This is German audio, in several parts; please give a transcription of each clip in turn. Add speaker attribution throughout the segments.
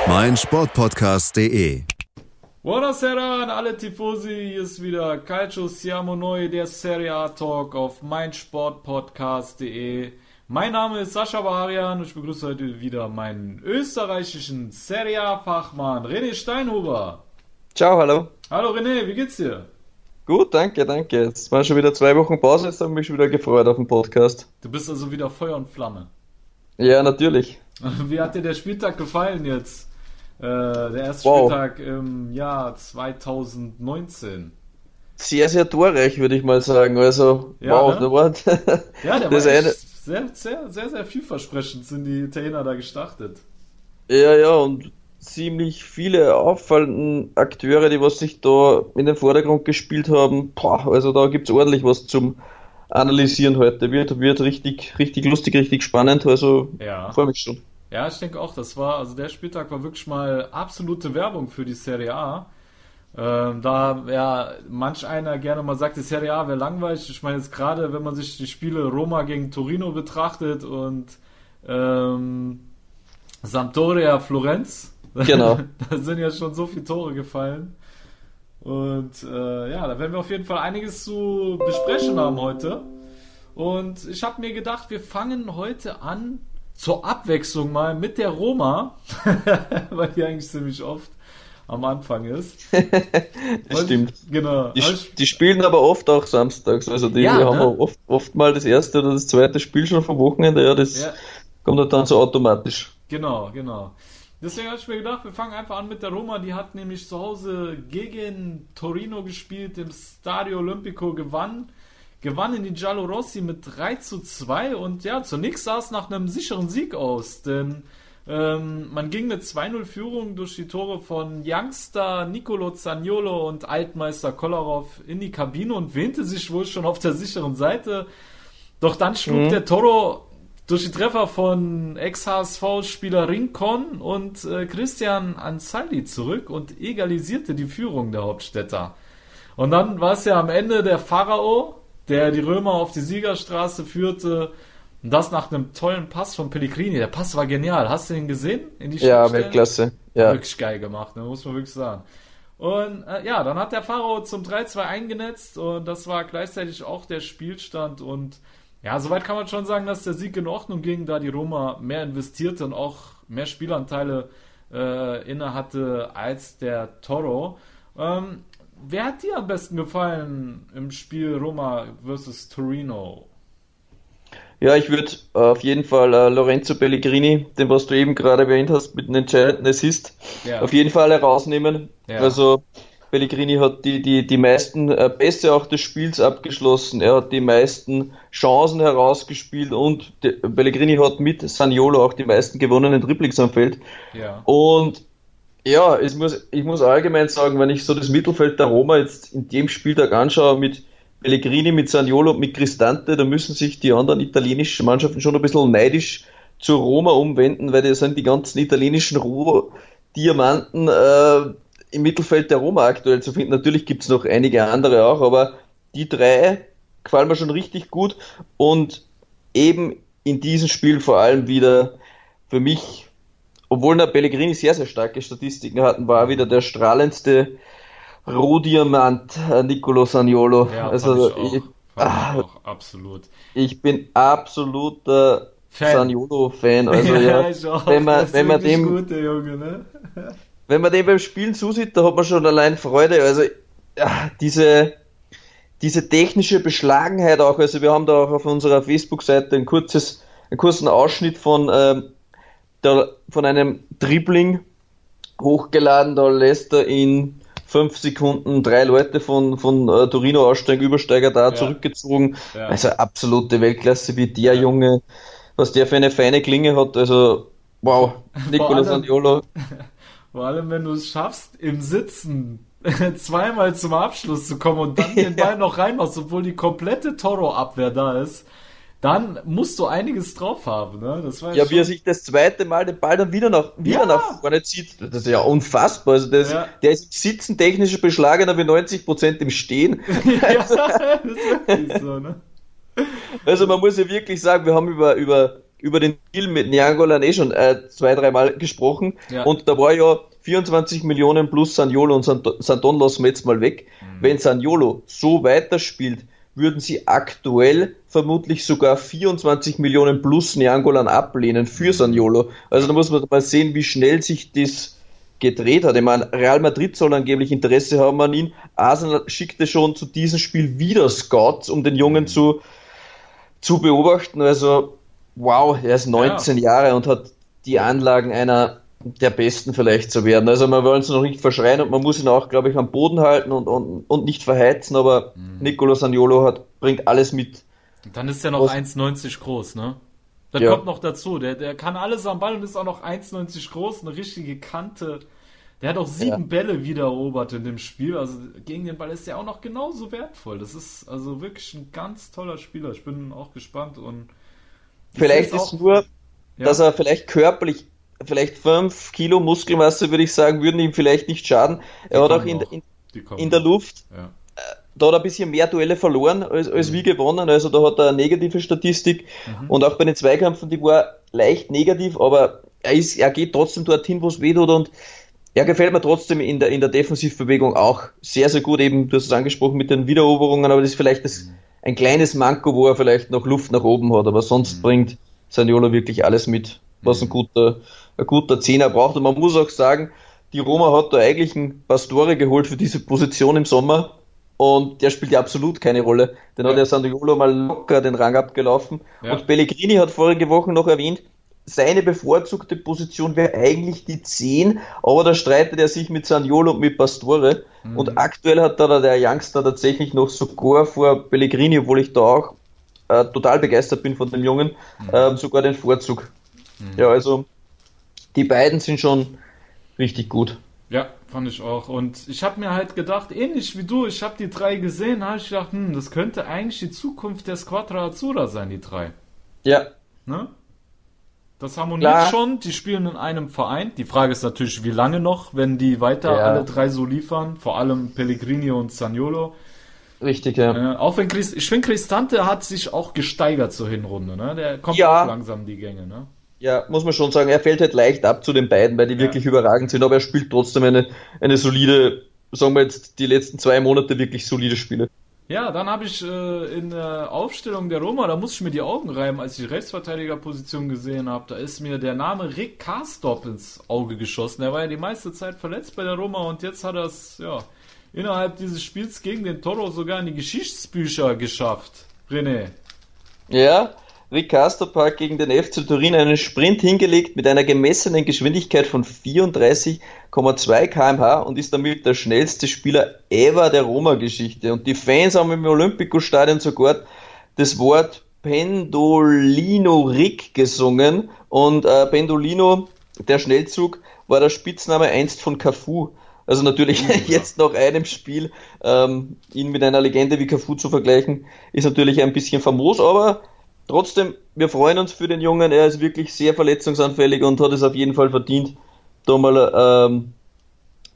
Speaker 1: Auf meinsportpodcast.de.
Speaker 2: Buonasera an alle Tifosi, hier ist wieder Calcio Siamo Noi, der Serie A Talk auf meinsportpodcast.de. Mein Name ist Sascha Baharian und ich begrüße heute wieder meinen österreichischen Serie A Fachmann René Steinhuber.
Speaker 3: Ciao, hallo.
Speaker 2: Hallo René, wie geht's dir?
Speaker 3: Gut, danke, danke. Jetzt waren schon wieder zwei Wochen Pause, jetzt habe ich mich wieder gefreut auf den Podcast.
Speaker 2: Du bist also wieder Feuer und Flamme.
Speaker 3: Ja, natürlich.
Speaker 2: Wie hat dir der Spieltag gefallen jetzt? Äh, der erste
Speaker 3: Wow.
Speaker 2: Spieltag im Jahr 2019.
Speaker 3: Sehr, sehr torreich, würde ich mal sagen. Also,
Speaker 2: Ja,
Speaker 3: wow,
Speaker 2: ne?
Speaker 3: war
Speaker 2: Ja, der
Speaker 3: das
Speaker 2: war
Speaker 3: eine,
Speaker 2: sehr, sehr, sehr, sehr vielversprechend sind die Italiener da gestartet.
Speaker 3: Ja, ja, und ziemlich viele auffallenden Akteure, die was sich da in den Vordergrund gespielt haben. Boah, also da gibt's ordentlich was zum Analysieren heute. Wird, wird richtig, richtig lustig, richtig spannend. Also,
Speaker 2: Ja.
Speaker 3: freue mich schon.
Speaker 2: Ja, ich denke auch, das war, also der Spieltag war wirklich mal absolute Werbung für die Serie A. Ähm, da ja manch einer gerne mal sagt, die Serie A wäre langweilig. Ich meine jetzt gerade, wenn man sich die Spiele Roma gegen Torino betrachtet und ähm, Sampdoria Florenz,
Speaker 3: Genau.
Speaker 2: da sind ja schon so viele Tore gefallen. Und äh, ja, da werden wir auf jeden Fall einiges zu besprechen haben heute. Und ich habe mir gedacht, wir fangen heute an zur Abwechslung mal mit der Roma, weil die eigentlich ziemlich oft am Anfang ist.
Speaker 3: Das stimmt.
Speaker 2: Genau.
Speaker 3: Die, die spielen aber oft auch samstags. Also die
Speaker 2: Ja,
Speaker 3: haben
Speaker 2: ne?
Speaker 3: oft, oft mal das erste oder das zweite Spiel schon vom Wochenende. Ja, das
Speaker 2: Ja.
Speaker 3: kommt halt dann so automatisch.
Speaker 2: Genau, genau. Deswegen habe ich mir gedacht, wir fangen einfach an mit der Roma. Die hat nämlich zu Hause gegen Torino gespielt, im Stadio Olimpico gewann. Gewann in die Giallo Rossi mit 3 zu 2 und ja, zunächst sah es nach einem sicheren Sieg aus, denn ähm, man ging mit 2-0 Führung durch die Tore von Youngster, Nicolo Zaniolo und Altmeister Kolarov in die Kabine und wähnte sich wohl schon auf der sicheren Seite. Doch dann schlug der Toro durch die Treffer von Ex-HSV-Spieler Rincon und äh, Christian Ansaldi zurück und egalisierte die Führung der Hauptstädter. Und dann war es ja am Ende der Pharao, der die Römer auf die Siegerstraße führte. Und das nach einem tollen Pass von Pellegrini. Der Pass war genial. Hast du den gesehen? In die
Speaker 3: Ja? Weltklasse. Ja.
Speaker 2: Wirklich geil gemacht, ne? muss man wirklich sagen. Und äh, ja, dann hat der Pharao zum 3-2 eingenetzt und das war gleichzeitig auch der Spielstand. Und ja, soweit kann man schon sagen, dass der Sieg in Ordnung ging, da die Roma mehr investierte und auch mehr Spielanteile äh, inne hatte als der Toro. Ähm, wer hat dir am besten gefallen im Spiel Roma versus Torino?
Speaker 3: Ja, ich würde auf jeden Fall äh, Lorenzo Pellegrini, den was du eben gerade erwähnt hast, mit einem entscheidenden Assist,
Speaker 2: Ja.
Speaker 3: auf jeden Fall herausnehmen.
Speaker 2: Ja.
Speaker 3: Also Pellegrini hat die, die, die meisten äh, Pässe auch des Spiels abgeschlossen. Er hat die meisten Chancen herausgespielt und der, Pellegrini hat mit Saniolo auch die meisten gewonnenen Dribblings am Feld.
Speaker 2: Ja.
Speaker 3: Und ja, es muss, ich muss allgemein sagen, wenn ich so das Mittelfeld der Roma jetzt in dem Spieltag anschaue mit Pellegrini, mit Saniolo und mit Cristante, da müssen sich die anderen italienischen Mannschaften schon ein bisschen neidisch zur Roma umwenden, weil das sind die ganzen italienischen Rohdiamanten äh, im Mittelfeld der Roma aktuell zu finden. Natürlich gibt's noch einige andere auch, aber die drei gefallen mir schon richtig gut und eben in diesem Spiel vor allem wieder für mich obwohl der Pellegrini sehr, sehr starke Statistiken hatten, war er wieder der strahlendste Rohdiamant, äh, Nicolo Saniolo.
Speaker 2: Ja,
Speaker 3: also
Speaker 2: ich
Speaker 3: ich, ah,
Speaker 2: ich absolut.
Speaker 3: ich bin absoluter
Speaker 2: Fan.
Speaker 3: Saniolo-Fan. Also ja,
Speaker 2: auch.
Speaker 3: wenn man, wenn man dem,
Speaker 2: gut, der Junge, ne?
Speaker 3: wenn man dem beim Spielen zusieht, da hat man schon allein Freude. Also ja, diese, diese technische Beschlagenheit auch. Also wir haben da auch auf unserer Facebook-Seite ein kurzes, einen kurzen Ausschnitt von, ähm, der, von einem Dribbling hochgeladen. Da lässt er in fünf Sekunden drei Leute von, von äh, Torino aussteigen, Übersteiger da
Speaker 2: Ja.
Speaker 3: zurückgezogen.
Speaker 2: Ja.
Speaker 3: Also absolute Weltklasse, wie der Junge, was der für eine feine Klinge hat. Also wow, Nicola
Speaker 2: allem-
Speaker 3: Saniolo.
Speaker 2: Vor allem, wenn du es schaffst, im Sitzen zweimal zum Abschluss zu kommen und dann den Ball noch reinmachst, obwohl die komplette Toro-Abwehr da ist, dann musst du einiges drauf haben. Ne?
Speaker 3: Das war ja, wie er sich das zweite Mal den Ball dann wieder nach, wieder ja. nach vorne zieht, das ist ja unfassbar. Also das, ja. Der ist Sitzen technisch beschlagener wie 90% im Stehen. ja, ist wirklich so, ne? Also man muss ja wirklich sagen, wir haben über, über, über den Deal mit Nyangolan eh schon äh, zwei, dreimal gesprochen ja. und da war ja 24 Millionen plus Saniolo und Santon lassen wir jetzt mal weg. Mhm. Wenn Saniolo so weiterspielt, würden sie aktuell vermutlich sogar 24 Millionen plus Neangolan ablehnen für. Saniolo. Also da muss man mal sehen, wie schnell sich das gedreht hat. Ich meine, Real Madrid soll angeblich Interesse haben an ihn. Arsenal schickte schon zu diesem Spiel wieder Scouts, um den Jungen zu, zu beobachten. Also, wow, er ist 19 ja. Jahre und hat die Anlagen einer der Besten vielleicht zu werden. Also man wollen es noch nicht verschreien und man muss ihn auch, glaube ich, am Boden halten und, und, und nicht verheizen, aber mhm. Nicolo Saniolo hat, bringt alles mit.
Speaker 2: Und dann ist er noch 1,90 groß, ne? Das ja. kommt noch dazu. Der, der kann alles am Ball und ist auch noch 1,90 groß, eine richtige Kante. Der hat auch sieben ja. Bälle wieder erobert in dem Spiel. Also gegen den Ball ist er auch noch genauso wertvoll. Das ist also wirklich ein ganz toller Spieler. Ich bin auch gespannt und
Speaker 3: vielleicht ist nur, ja. dass er vielleicht körperlich vielleicht fünf Kilo Muskelmasse, würde ich sagen, würden ihm vielleicht nicht schaden. Er hat auch in, in, in der Luft ja. Äh, da hat er ein bisschen mehr Duelle verloren als, als mhm. wie gewonnen. Also da hat er eine negative Statistik mhm. und auch bei den Zweikämpfen, die war leicht negativ, aber er, ist, er geht trotzdem dorthin, wo es weh tut und er gefällt mir trotzdem in der, in der Defensivbewegung auch sehr, sehr gut. Eben, du hast es angesprochen mit den Wiedereroberungen, aber das ist vielleicht das, mhm. ein kleines Manko, wo er vielleicht noch Luft nach oben hat, aber sonst mhm. bringt Saniolo wirklich alles mit, was ein guter, ein guter Zehner braucht. Und man muss auch sagen, die Roma hat da eigentlich einen Pastore geholt für diese Position im Sommer und der spielt ja absolut keine Rolle. Den ja. hat ja Sandriolo mal locker den Rang abgelaufen. Ja. Und Pellegrini hat vorige Woche noch erwähnt, seine bevorzugte Position wäre eigentlich die 10, aber da streitet er sich mit Saniolo und mit Pastore. Mhm. Und aktuell hat da der Youngster tatsächlich noch sogar vor Pellegrini, obwohl ich da auch äh, total begeistert bin von dem Jungen, mhm. äh, sogar den Vorzug. Mhm. Ja, also die beiden sind schon richtig gut.
Speaker 2: Ja, fand ich auch. Und ich habe mir halt gedacht, ähnlich wie du, ich habe die drei gesehen, habe ich gedacht, hm, das könnte eigentlich die Zukunft der Squadra Azzurra sein, die drei.
Speaker 3: Ja.
Speaker 2: Ne? Das harmoniert Klar. schon, die spielen in einem Verein. Die Frage ist natürlich, wie lange noch, wenn die weiter ja. alle drei so liefern, vor allem Pellegrini und Zaniolo.
Speaker 3: Richtig, ja.
Speaker 2: Äh, auch wenn Chris, ich finde, Cristante hat sich auch gesteigert zur Hinrunde, ne? Der kommt ja. langsam die Gänge, ne?
Speaker 3: Ja, muss man schon sagen, er fällt halt leicht ab zu den beiden, weil die ja. wirklich überragend sind, aber er spielt trotzdem eine, eine solide, sagen wir jetzt die letzten zwei Monate wirklich solide Spiele.
Speaker 2: Ja, dann habe ich äh, in der Aufstellung der Roma, da musste ich mir die Augen reiben, als ich die Rechtsverteidigerposition gesehen habe. Da ist mir der Name Rick Karstop ins Auge geschossen. Er war ja die meiste Zeit verletzt bei der Roma und jetzt hat er es ja, innerhalb dieses Spiels gegen den Toro sogar in die Geschichtsbücher geschafft. René.
Speaker 3: Ja, Rick Park gegen den FC Turin einen Sprint hingelegt mit einer gemessenen Geschwindigkeit von 34,2 kmh und ist damit der schnellste Spieler ever der Roma-Geschichte. Und die Fans haben im Olympico-Stadion sogar das Wort Pendolino Rick gesungen und äh, Pendolino, der Schnellzug, war der Spitzname einst von Cafu. Also natürlich jetzt nach einem Spiel ähm, ihn mit einer Legende wie Cafu zu vergleichen, ist natürlich ein bisschen famos, aber Trotzdem, wir freuen uns für den Jungen. Er ist wirklich sehr verletzungsanfällig und hat es auf jeden Fall verdient, da mal ähm,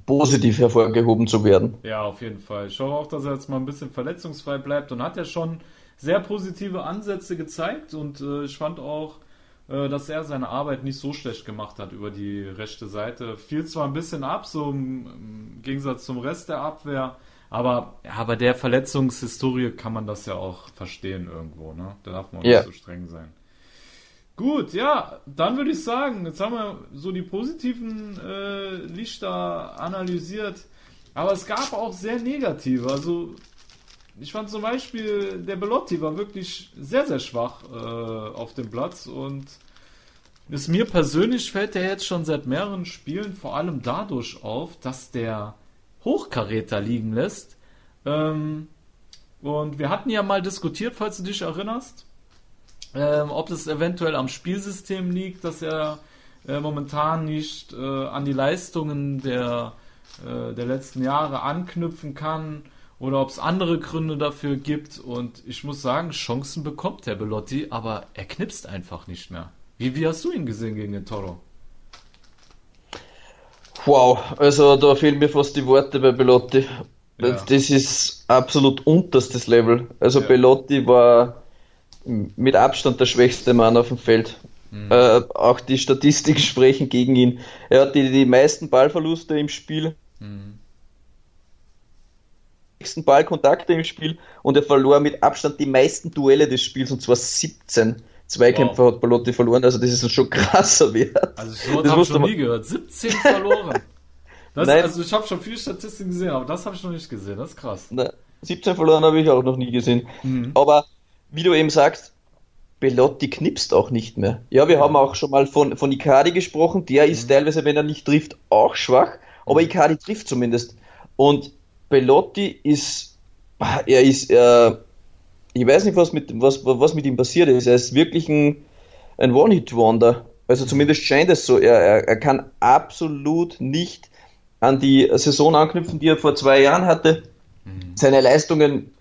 Speaker 3: positiv hervorgehoben zu werden.
Speaker 2: Ja, auf jeden Fall. Ich hoffe auch, dass er jetzt mal ein bisschen verletzungsfrei bleibt und hat ja schon sehr positive Ansätze gezeigt und äh, ich fand auch, äh, dass er seine Arbeit nicht so schlecht gemacht hat über die rechte Seite. Fiel zwar ein bisschen ab, so im, im Gegensatz zum Rest der Abwehr, aber ja, bei der Verletzungshistorie kann man das ja auch verstehen irgendwo, ne? Da darf man yeah. nicht so streng sein. Gut, ja, dann würde ich sagen, jetzt haben wir so die positiven äh, Lichter analysiert, aber es gab auch sehr negative. Also ich fand zum Beispiel, der Belotti war wirklich sehr, sehr schwach äh, auf dem Platz und ist mir persönlich fällt der jetzt schon seit mehreren Spielen vor allem dadurch auf, dass der Hochkaräter liegen lässt. Ähm, und wir hatten ja mal diskutiert, falls du dich erinnerst, ähm, ob das eventuell am Spielsystem liegt, dass er äh, momentan nicht äh, an die Leistungen der, äh, der letzten Jahre anknüpfen kann oder ob es andere Gründe dafür gibt. Und ich muss sagen, Chancen bekommt der Belotti, aber er knipst einfach nicht mehr. Wie, wie hast du ihn gesehen gegen den Toro?
Speaker 3: Wow, also da fehlen mir fast die Worte bei Belotti. Ja. Das ist absolut unterstes Level. Also ja. Belotti war mit Abstand der schwächste Mann auf dem Feld. Mhm. Äh, auch die Statistiken sprechen gegen ihn. Er hat die, die meisten Ballverluste im Spiel. Mhm. Nächsten Ballkontakte im Spiel und er verlor mit Abstand die meisten Duelle des Spiels und zwar 17. Zweikämpfe wow. hat Balotti verloren, also das ist ein schon krasser Wert.
Speaker 2: Also so habe ich noch nie gehört. 17 verloren. Das, Nein. Also ich habe schon viele Statistiken gesehen, aber das habe ich noch nicht gesehen. Das ist krass.
Speaker 3: Nein. 17 verloren habe ich auch noch nie gesehen. Mhm. Aber wie du eben sagst, Belotti knipst auch nicht mehr. Ja, wir ja. haben auch schon mal von, von Icardi gesprochen. Der ist mhm. teilweise, wenn er nicht trifft, auch schwach. Aber mhm. Icardi trifft zumindest. Und Belotti ist, er ist, äh, ich weiß nicht, was mit, was, was mit ihm passiert ist. Er ist wirklich ein, ein One-Hit-Wonder. Also zumindest scheint es so. Er, er, er kann absolut nicht an die Saison anknüpfen, die er vor zwei Jahren hatte. Mhm. Seine Leistungen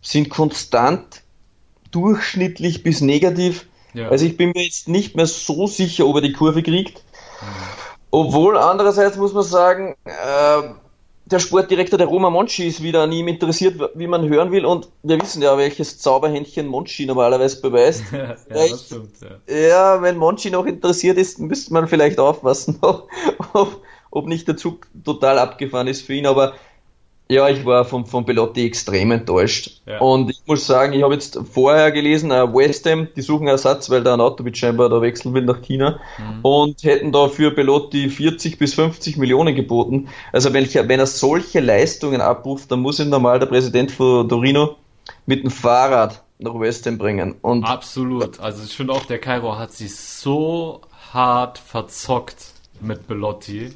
Speaker 3: sind konstant durchschnittlich bis negativ. Ja. Also ich bin mir jetzt nicht mehr so sicher, ob er die Kurve kriegt. Mhm. Obwohl andererseits muss man sagen, äh, der Sportdirektor der Roma Monchi ist wieder an ihm interessiert, wie man hören will. Und wir wissen ja, welches Zauberhändchen Monchi normalerweise beweist. ja, das stimmt, ja. ja, wenn Monchi noch interessiert ist, müsste man vielleicht aufpassen, ob, ob nicht der Zug total abgefahren ist für ihn. Aber ja, ich war von, von Pelotti extrem enttäuscht. Ja. Und ich muss sagen, ich habe jetzt vorher gelesen, uh, West Ham, die suchen Ersatz, weil da ein Autobit scheinbar da wechseln will nach China mhm. und hätten da für Pelotti 40 bis 50 Millionen geboten. Also wenn, ich, wenn er solche Leistungen abruft, dann muss ihn normal der Präsident von Torino mit dem Fahrrad nach West Ham bringen. Und
Speaker 2: Absolut. Also ich finde auch, der Cairo hat sich so hart verzockt mit Belotti.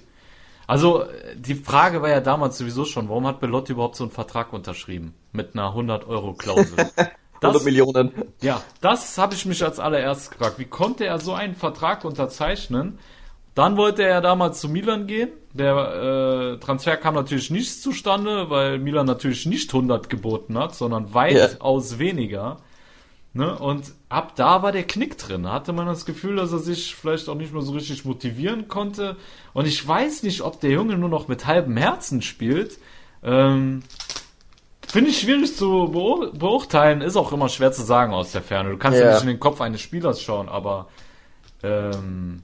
Speaker 2: Also die Frage war ja damals sowieso schon, warum hat Belotti überhaupt so einen Vertrag unterschrieben mit einer 100-Euro-Klausel?
Speaker 3: 100 Millionen.
Speaker 2: Ja, das habe ich mich als allererstes gefragt. Wie konnte er so einen Vertrag unterzeichnen? Dann wollte er damals zu Milan gehen. Der äh, Transfer kam natürlich nicht zustande, weil Milan natürlich nicht 100 geboten hat, sondern weitaus ja. weniger. Ne? Und ab da war der Knick drin. Da hatte man das Gefühl, dass er sich vielleicht auch nicht mehr so richtig motivieren konnte. Und ich weiß nicht, ob der Junge nur noch mit halbem Herzen spielt. Ähm, Finde ich schwierig zu beurteilen. Ist auch immer schwer zu sagen aus der Ferne. Du kannst ja, ja nicht in den Kopf eines Spielers schauen, aber ähm,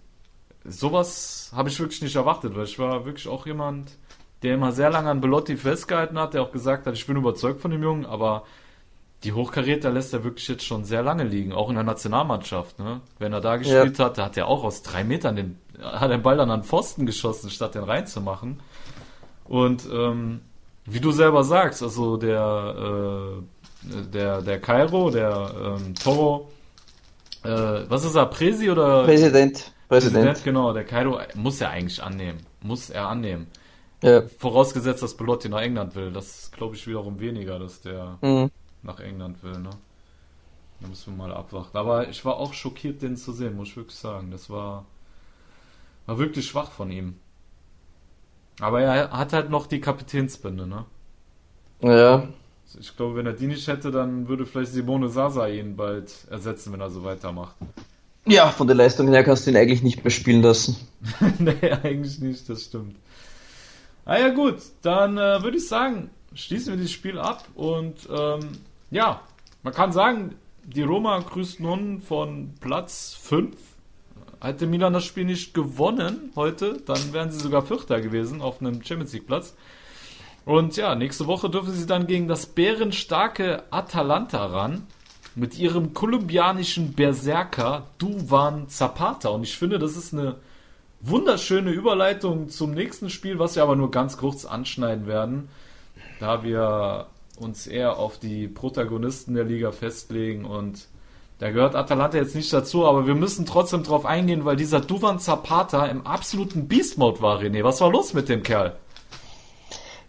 Speaker 2: sowas habe ich wirklich nicht erwartet, weil ich war wirklich auch jemand, der immer sehr lange an Belotti festgehalten hat, der auch gesagt hat, ich bin überzeugt von dem Jungen, aber die Hochkaräter lässt er wirklich jetzt schon sehr lange liegen, auch in der Nationalmannschaft. Ne? Wenn er da gespielt ja. hat, da hat er auch aus drei Metern den, hat den Ball dann an Pfosten geschossen, statt den reinzumachen. Und ähm, wie du selber sagst, also der äh, der der Cairo, der ähm, Toro, äh, was ist er, Präsi oder
Speaker 3: Präsident?
Speaker 2: Präsident? Präsident, genau. Der Cairo muss er eigentlich annehmen, muss er annehmen. Ja. Vorausgesetzt, dass Belotti nach England will. Das glaube ich wiederum weniger, dass der mhm nach England will, ne? Da müssen wir mal abwarten. Aber ich war auch schockiert, den zu sehen, muss ich wirklich sagen. Das war, war wirklich schwach von ihm. Aber er hat halt noch die Kapitänsbinde, ne?
Speaker 3: Ja.
Speaker 2: Ich glaube, wenn er die nicht hätte, dann würde vielleicht Simone Sasa ihn bald ersetzen, wenn er so weitermacht.
Speaker 3: Ja, von der Leistung her kannst du ihn eigentlich nicht mehr spielen lassen.
Speaker 2: nee, eigentlich nicht, das stimmt. Ah ja, gut, dann äh, würde ich sagen, schließen wir dieses Spiel ab und ähm, ja, man kann sagen, die Roma grüßt nun von Platz 5. Hätte Milan das Spiel nicht gewonnen heute, dann wären sie sogar Vierter gewesen auf einem Champions League Platz. Und ja, nächste Woche dürfen sie dann gegen das bärenstarke Atalanta ran. Mit ihrem kolumbianischen Berserker Duvan Zapata. Und ich finde, das ist eine wunderschöne Überleitung zum nächsten Spiel, was wir aber nur ganz kurz anschneiden werden. Da wir uns eher auf die Protagonisten der Liga festlegen und da gehört Atalanta jetzt nicht dazu, aber wir müssen trotzdem drauf eingehen, weil dieser Duvan Zapata im absoluten Beast-Mode war, René. Was war los mit dem Kerl?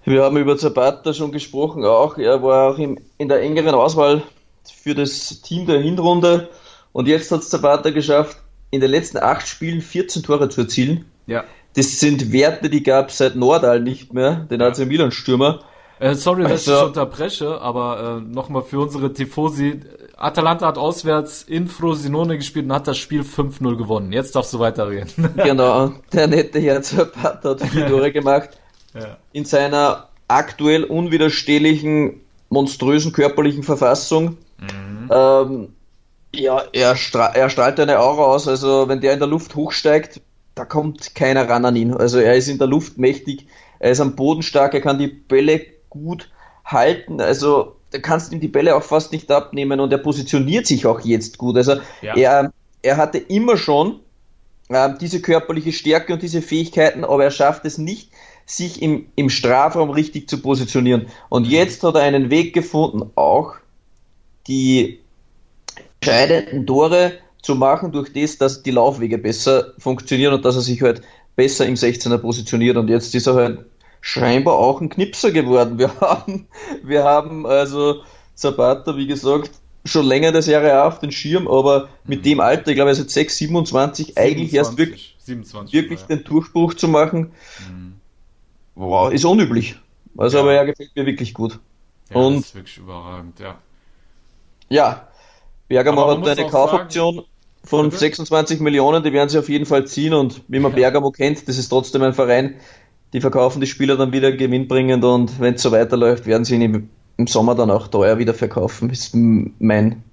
Speaker 3: Wir haben über Zapata schon gesprochen, auch. Er war auch in, in der engeren Auswahl für das Team der Hinrunde und jetzt hat Zapata geschafft, in den letzten acht Spielen 14 Tore zu erzielen.
Speaker 2: Ja.
Speaker 3: Das sind Werte, die gab es seit Nordal nicht mehr, den AC Milan Stürmer.
Speaker 2: Äh, sorry, dass
Speaker 3: Also-
Speaker 2: ich unterbreche, aber äh, nochmal für unsere Tifosi. Atalanta hat auswärts in Frosinone gespielt und hat das Spiel 5-0 gewonnen. Jetzt darfst du weiterreden.
Speaker 3: Genau, der nette Zapata hat vier Tore gemacht.
Speaker 2: ja.
Speaker 3: In seiner aktuell unwiderstehlichen, monströsen körperlichen Verfassung. Ähm, ja, er, stra er strahlt eine Aura aus. Also, wenn der in der Luft hochsteigt, da kommt keiner ran an ihn. Also, er ist in der Luft mächtig, er ist am Boden stark, er kann die Bälle gut halten. Also, da kannst ihm die Bälle auch fast nicht abnehmen und er positioniert sich auch jetzt gut. Also,
Speaker 2: Ja.
Speaker 3: er, er hatte immer schon ähm, diese körperliche Stärke und diese Fähigkeiten, aber er schafft es nicht, sich im, im Strafraum richtig zu positionieren. Und jetzt hat er einen Weg gefunden, auch die entscheidenden Tore zu machen, durch das, dass die Laufwege besser funktionieren und dass er sich halt besser im 16er positioniert. Und jetzt ist er halt scheinbar auch ein Knipser geworden. Wir haben, wir haben also Zapata, wie gesagt, schon länger der Serie A auf den Schirm, aber mit dem Alter, ich glaube, er ist jetzt 6, 27, eigentlich erst wirklich
Speaker 2: 27
Speaker 3: wirklich
Speaker 2: ja.
Speaker 3: den Durchbruch zu machen, wow, ist unüblich. Also,
Speaker 2: Ja.
Speaker 3: aber er gefällt mir wirklich gut.
Speaker 2: ja,
Speaker 3: und-
Speaker 2: das ist wirklich überragend, ja.
Speaker 3: Ja, Bergamo hat eine Kaufoption von
Speaker 2: Bitte?
Speaker 3: 26 Millionen, die werden sie auf jeden Fall ziehen und wie man Bergamo kennt, das ist trotzdem ein Verein, die verkaufen die Spieler dann wieder gewinnbringend und wenn es so weiterläuft, werden sie ihn im, im Sommer dann auch teuer wieder verkaufen, ist mein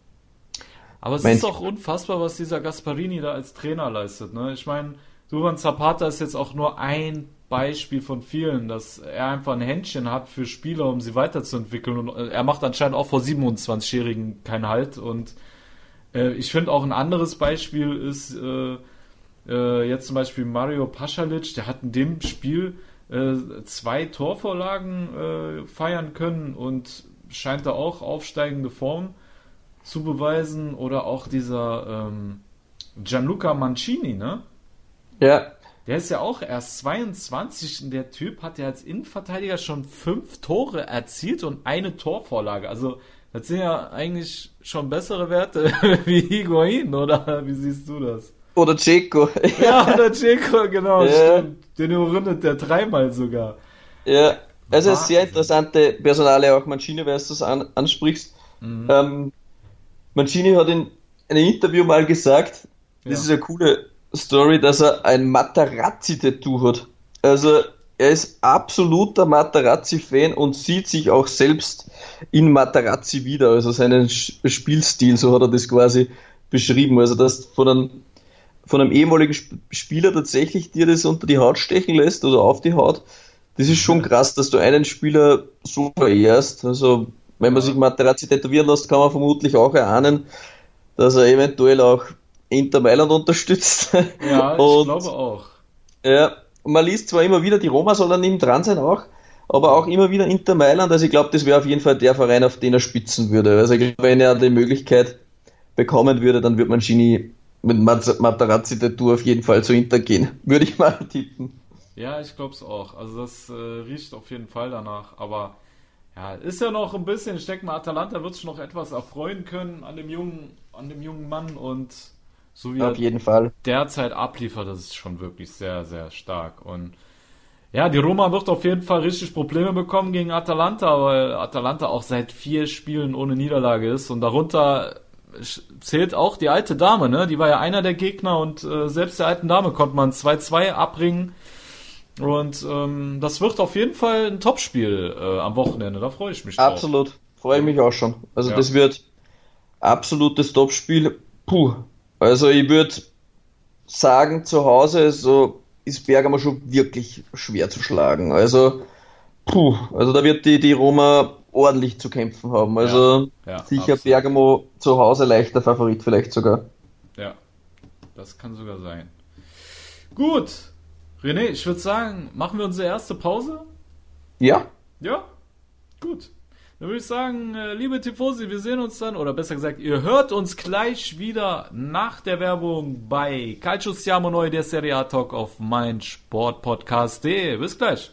Speaker 2: Aber es
Speaker 3: Mein-
Speaker 2: ist auch unfassbar, was dieser Gasparini da als Trainer leistet. Ne? Ich meine, Duvan Zapata ist jetzt auch nur ein Beispiel von vielen, dass er einfach ein Händchen hat für Spieler, um sie weiterzuentwickeln. Und äh, er macht anscheinend auch vor 27-Jährigen keinen Halt. Und äh, ich finde auch ein anderes Beispiel ist äh, äh, jetzt zum Beispiel Mario Pasalic, der hat in dem Spiel äh, zwei Torvorlagen äh, feiern können und scheint da auch aufsteigende Form zu beweisen. Oder auch dieser ähm, Gianluca Mancini, ne?
Speaker 3: ja,
Speaker 2: Der ist ja auch erst 22 und der Typ hat ja als Innenverteidiger schon fünf Tore erzielt und eine Torvorlage. Also das sind ja eigentlich schon bessere Werte wie Higuain, oder wie siehst du das?
Speaker 3: Oder Ceco.
Speaker 2: Ja, der Dzeko, genau,
Speaker 3: Ja.
Speaker 2: Den überrundet der dreimal sogar.
Speaker 3: Ja, also ist sehr
Speaker 2: Wahnsinn.
Speaker 3: interessante Personale, auch Mancini, weil du das an, ansprichst. Ähm, Mancini hat in einem Interview mal gesagt, das
Speaker 2: Ja.
Speaker 3: ist eine coole Story, dass er ein Materazzi-Tattoo hat. Also er ist absoluter Materazzi-Fan und sieht sich auch selbst in Materazzi wieder, also seinen Spielstil, so hat er das quasi beschrieben. Also dass von einem, von einem ehemaligen Sp Spieler tatsächlich dir das unter die Haut stechen lässt oder auf die Haut, das ist schon krass, dass du einen Spieler so verehrst. Also wenn man sich Materazzi tätowieren lässt, kann man vermutlich auch erahnen, dass er eventuell auch Inter Mailand unterstützt.
Speaker 2: Ja, ich
Speaker 3: Und-
Speaker 2: glaube auch.
Speaker 3: ja, man liest zwar immer wieder, die Roma soll an ihm dran sein auch, aber auch immer wieder Inter Mailand. Also ich glaube, das wäre auf jeden Fall der Verein, auf den er spitzen würde. Also ich glaube, wenn er die Möglichkeit bekommen würde, dann würde man Gini mit Mat- Materazzi-Tattoo auf jeden Fall zu Inter gehen. Würde ich mal tippen.
Speaker 2: Ja, ich glaube es auch. Also das äh, riecht auf jeden Fall danach. Aber ja, ist ja noch ein bisschen. Ich denke mal, Atalanta wird sich noch etwas erfreuen können an dem jungen, an dem jungen Mann und so wie er
Speaker 3: Auf jeden Fall.
Speaker 2: derzeit abliefert, das ist schon wirklich sehr, sehr stark. Und ja, die Roma wird auf jeden Fall richtig Probleme bekommen gegen Atalanta, weil Atalanta auch seit vier Spielen ohne Niederlage ist und darunter zählt auch die alte Dame, ne? Die war ja einer der Gegner und äh, selbst der alten Dame konnte man 2-2 abbringen. Und ähm, das wird auf jeden Fall ein Topspiel äh, am Wochenende, da freue ich mich drauf.
Speaker 3: Absolut. Freue ich mich auch schon. Also
Speaker 2: Ja.
Speaker 3: das wird absolutes Topspiel. Puh. Also ich würde sagen, zu Hause so ist Bergamo schon wirklich schwer zu schlagen. Also, puh, also da wird die, die Roma ordentlich zu kämpfen haben. Also
Speaker 2: Ja,
Speaker 3: sicher
Speaker 2: absolut.
Speaker 3: Bergamo zu Hause leichter Favorit vielleicht sogar.
Speaker 2: Ja, das kann sogar sein. Gut, René, ich würde sagen, machen wir unsere erste Pause?
Speaker 3: Ja,
Speaker 2: Ja, gut. Dann würde ich sagen, äh, liebe Tifosi, wir sehen uns dann, oder besser gesagt, ihr hört uns gleich wieder nach der Werbung bei Calcio Siamo Neu, der Serie A Talk auf mein Sportpodcast.de. Bis gleich.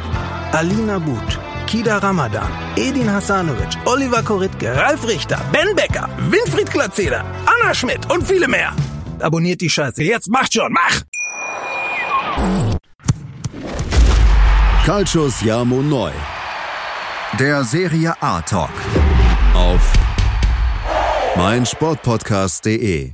Speaker 4: Alina But, Kida Ramadan, Edin Hasanovic, Oliver Koritke, Ralf Richter, Ben Becker, Winfried Glatzeder, Anna Schmidt und viele mehr. Abonniert die Scheiße. Jetzt macht schon, mach!
Speaker 1: Calcius Jamo Neu. Der Serie A Talk. Auf meinsportpodcast.de.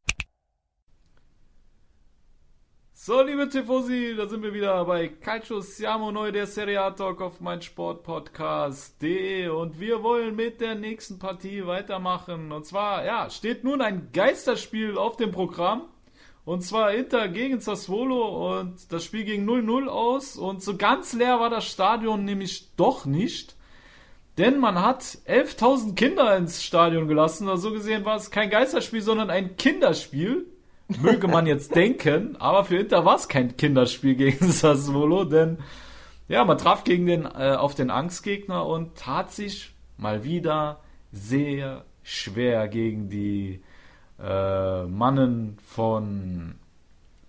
Speaker 2: So, liebe Tifosi, da sind wir wieder bei Calcio Siamo Neu, der Serie A Talk auf mein Sportpodcast.de und wir wollen mit der nächsten Partie weitermachen. Und zwar, ja, steht nun ein Geisterspiel auf dem Programm. Und zwar Inter gegen Sassuolo und das Spiel ging 0-0 aus und so ganz leer war das Stadion nämlich doch nicht. Denn man hat 11.000 Kinder ins Stadion gelassen. Also so gesehen war es kein Geisterspiel, sondern ein Kinderspiel möge man jetzt denken, aber für Inter war es kein Kinderspiel gegen Sassuolo, denn ja, man traf gegen den äh, auf den Angstgegner und tat sich mal wieder sehr schwer gegen die äh, Mannen von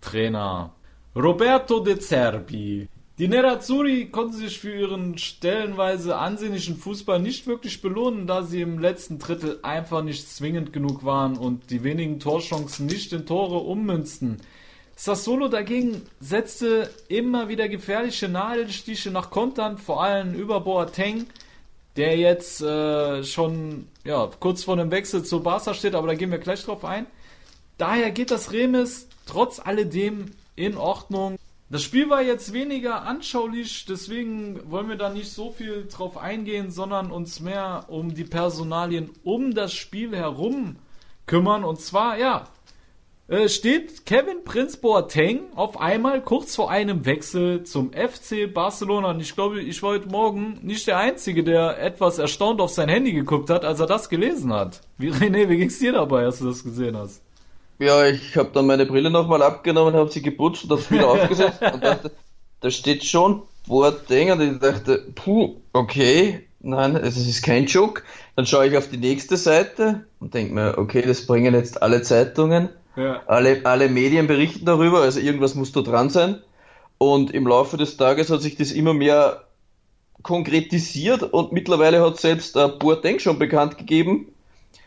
Speaker 2: Trainer Roberto De Zerbi. Die Nerazzurri konnten sich für ihren stellenweise ansehnlichen Fußball nicht wirklich belohnen, da sie im letzten Drittel einfach nicht zwingend genug waren und die wenigen Torchancen nicht in Tore ummünzten. Sassolo dagegen setzte immer wieder gefährliche Nadelstiche nach Kontern, vor allem über Boateng, der jetzt äh, schon ja, kurz vor dem Wechsel zu Barca steht, aber da gehen wir gleich drauf ein. Daher geht das Remis trotz alledem in Ordnung. Das Spiel war jetzt weniger anschaulich, deswegen wollen wir da nicht so viel drauf eingehen, sondern uns mehr um die Personalien um das Spiel herum kümmern. Und zwar, ja, äh, steht Kevin Prinz Boateng auf einmal kurz vor einem Wechsel zum FC Barcelona. Und ich glaube, ich war heute Morgen nicht der Einzige, der etwas erstaunt auf sein Handy geguckt hat, als er das gelesen hat. Wie René, wie ging's dir dabei, als du das gesehen hast?
Speaker 3: Ja, ich habe dann meine Brille nochmal abgenommen, habe sie geputzt und habe wieder aufgesetzt und dachte, da steht schon Boateng und ich dachte, puh, okay, nein, es ist kein Joke. Dann schaue ich auf die nächste Seite und denke mir, okay, das bringen jetzt alle Zeitungen,
Speaker 2: Ja.
Speaker 3: alle, alle Medien berichten darüber, also irgendwas muss da dran sein. Und im Laufe des Tages hat sich das immer mehr konkretisiert und mittlerweile hat selbst äh, Boateng schon bekannt gegeben.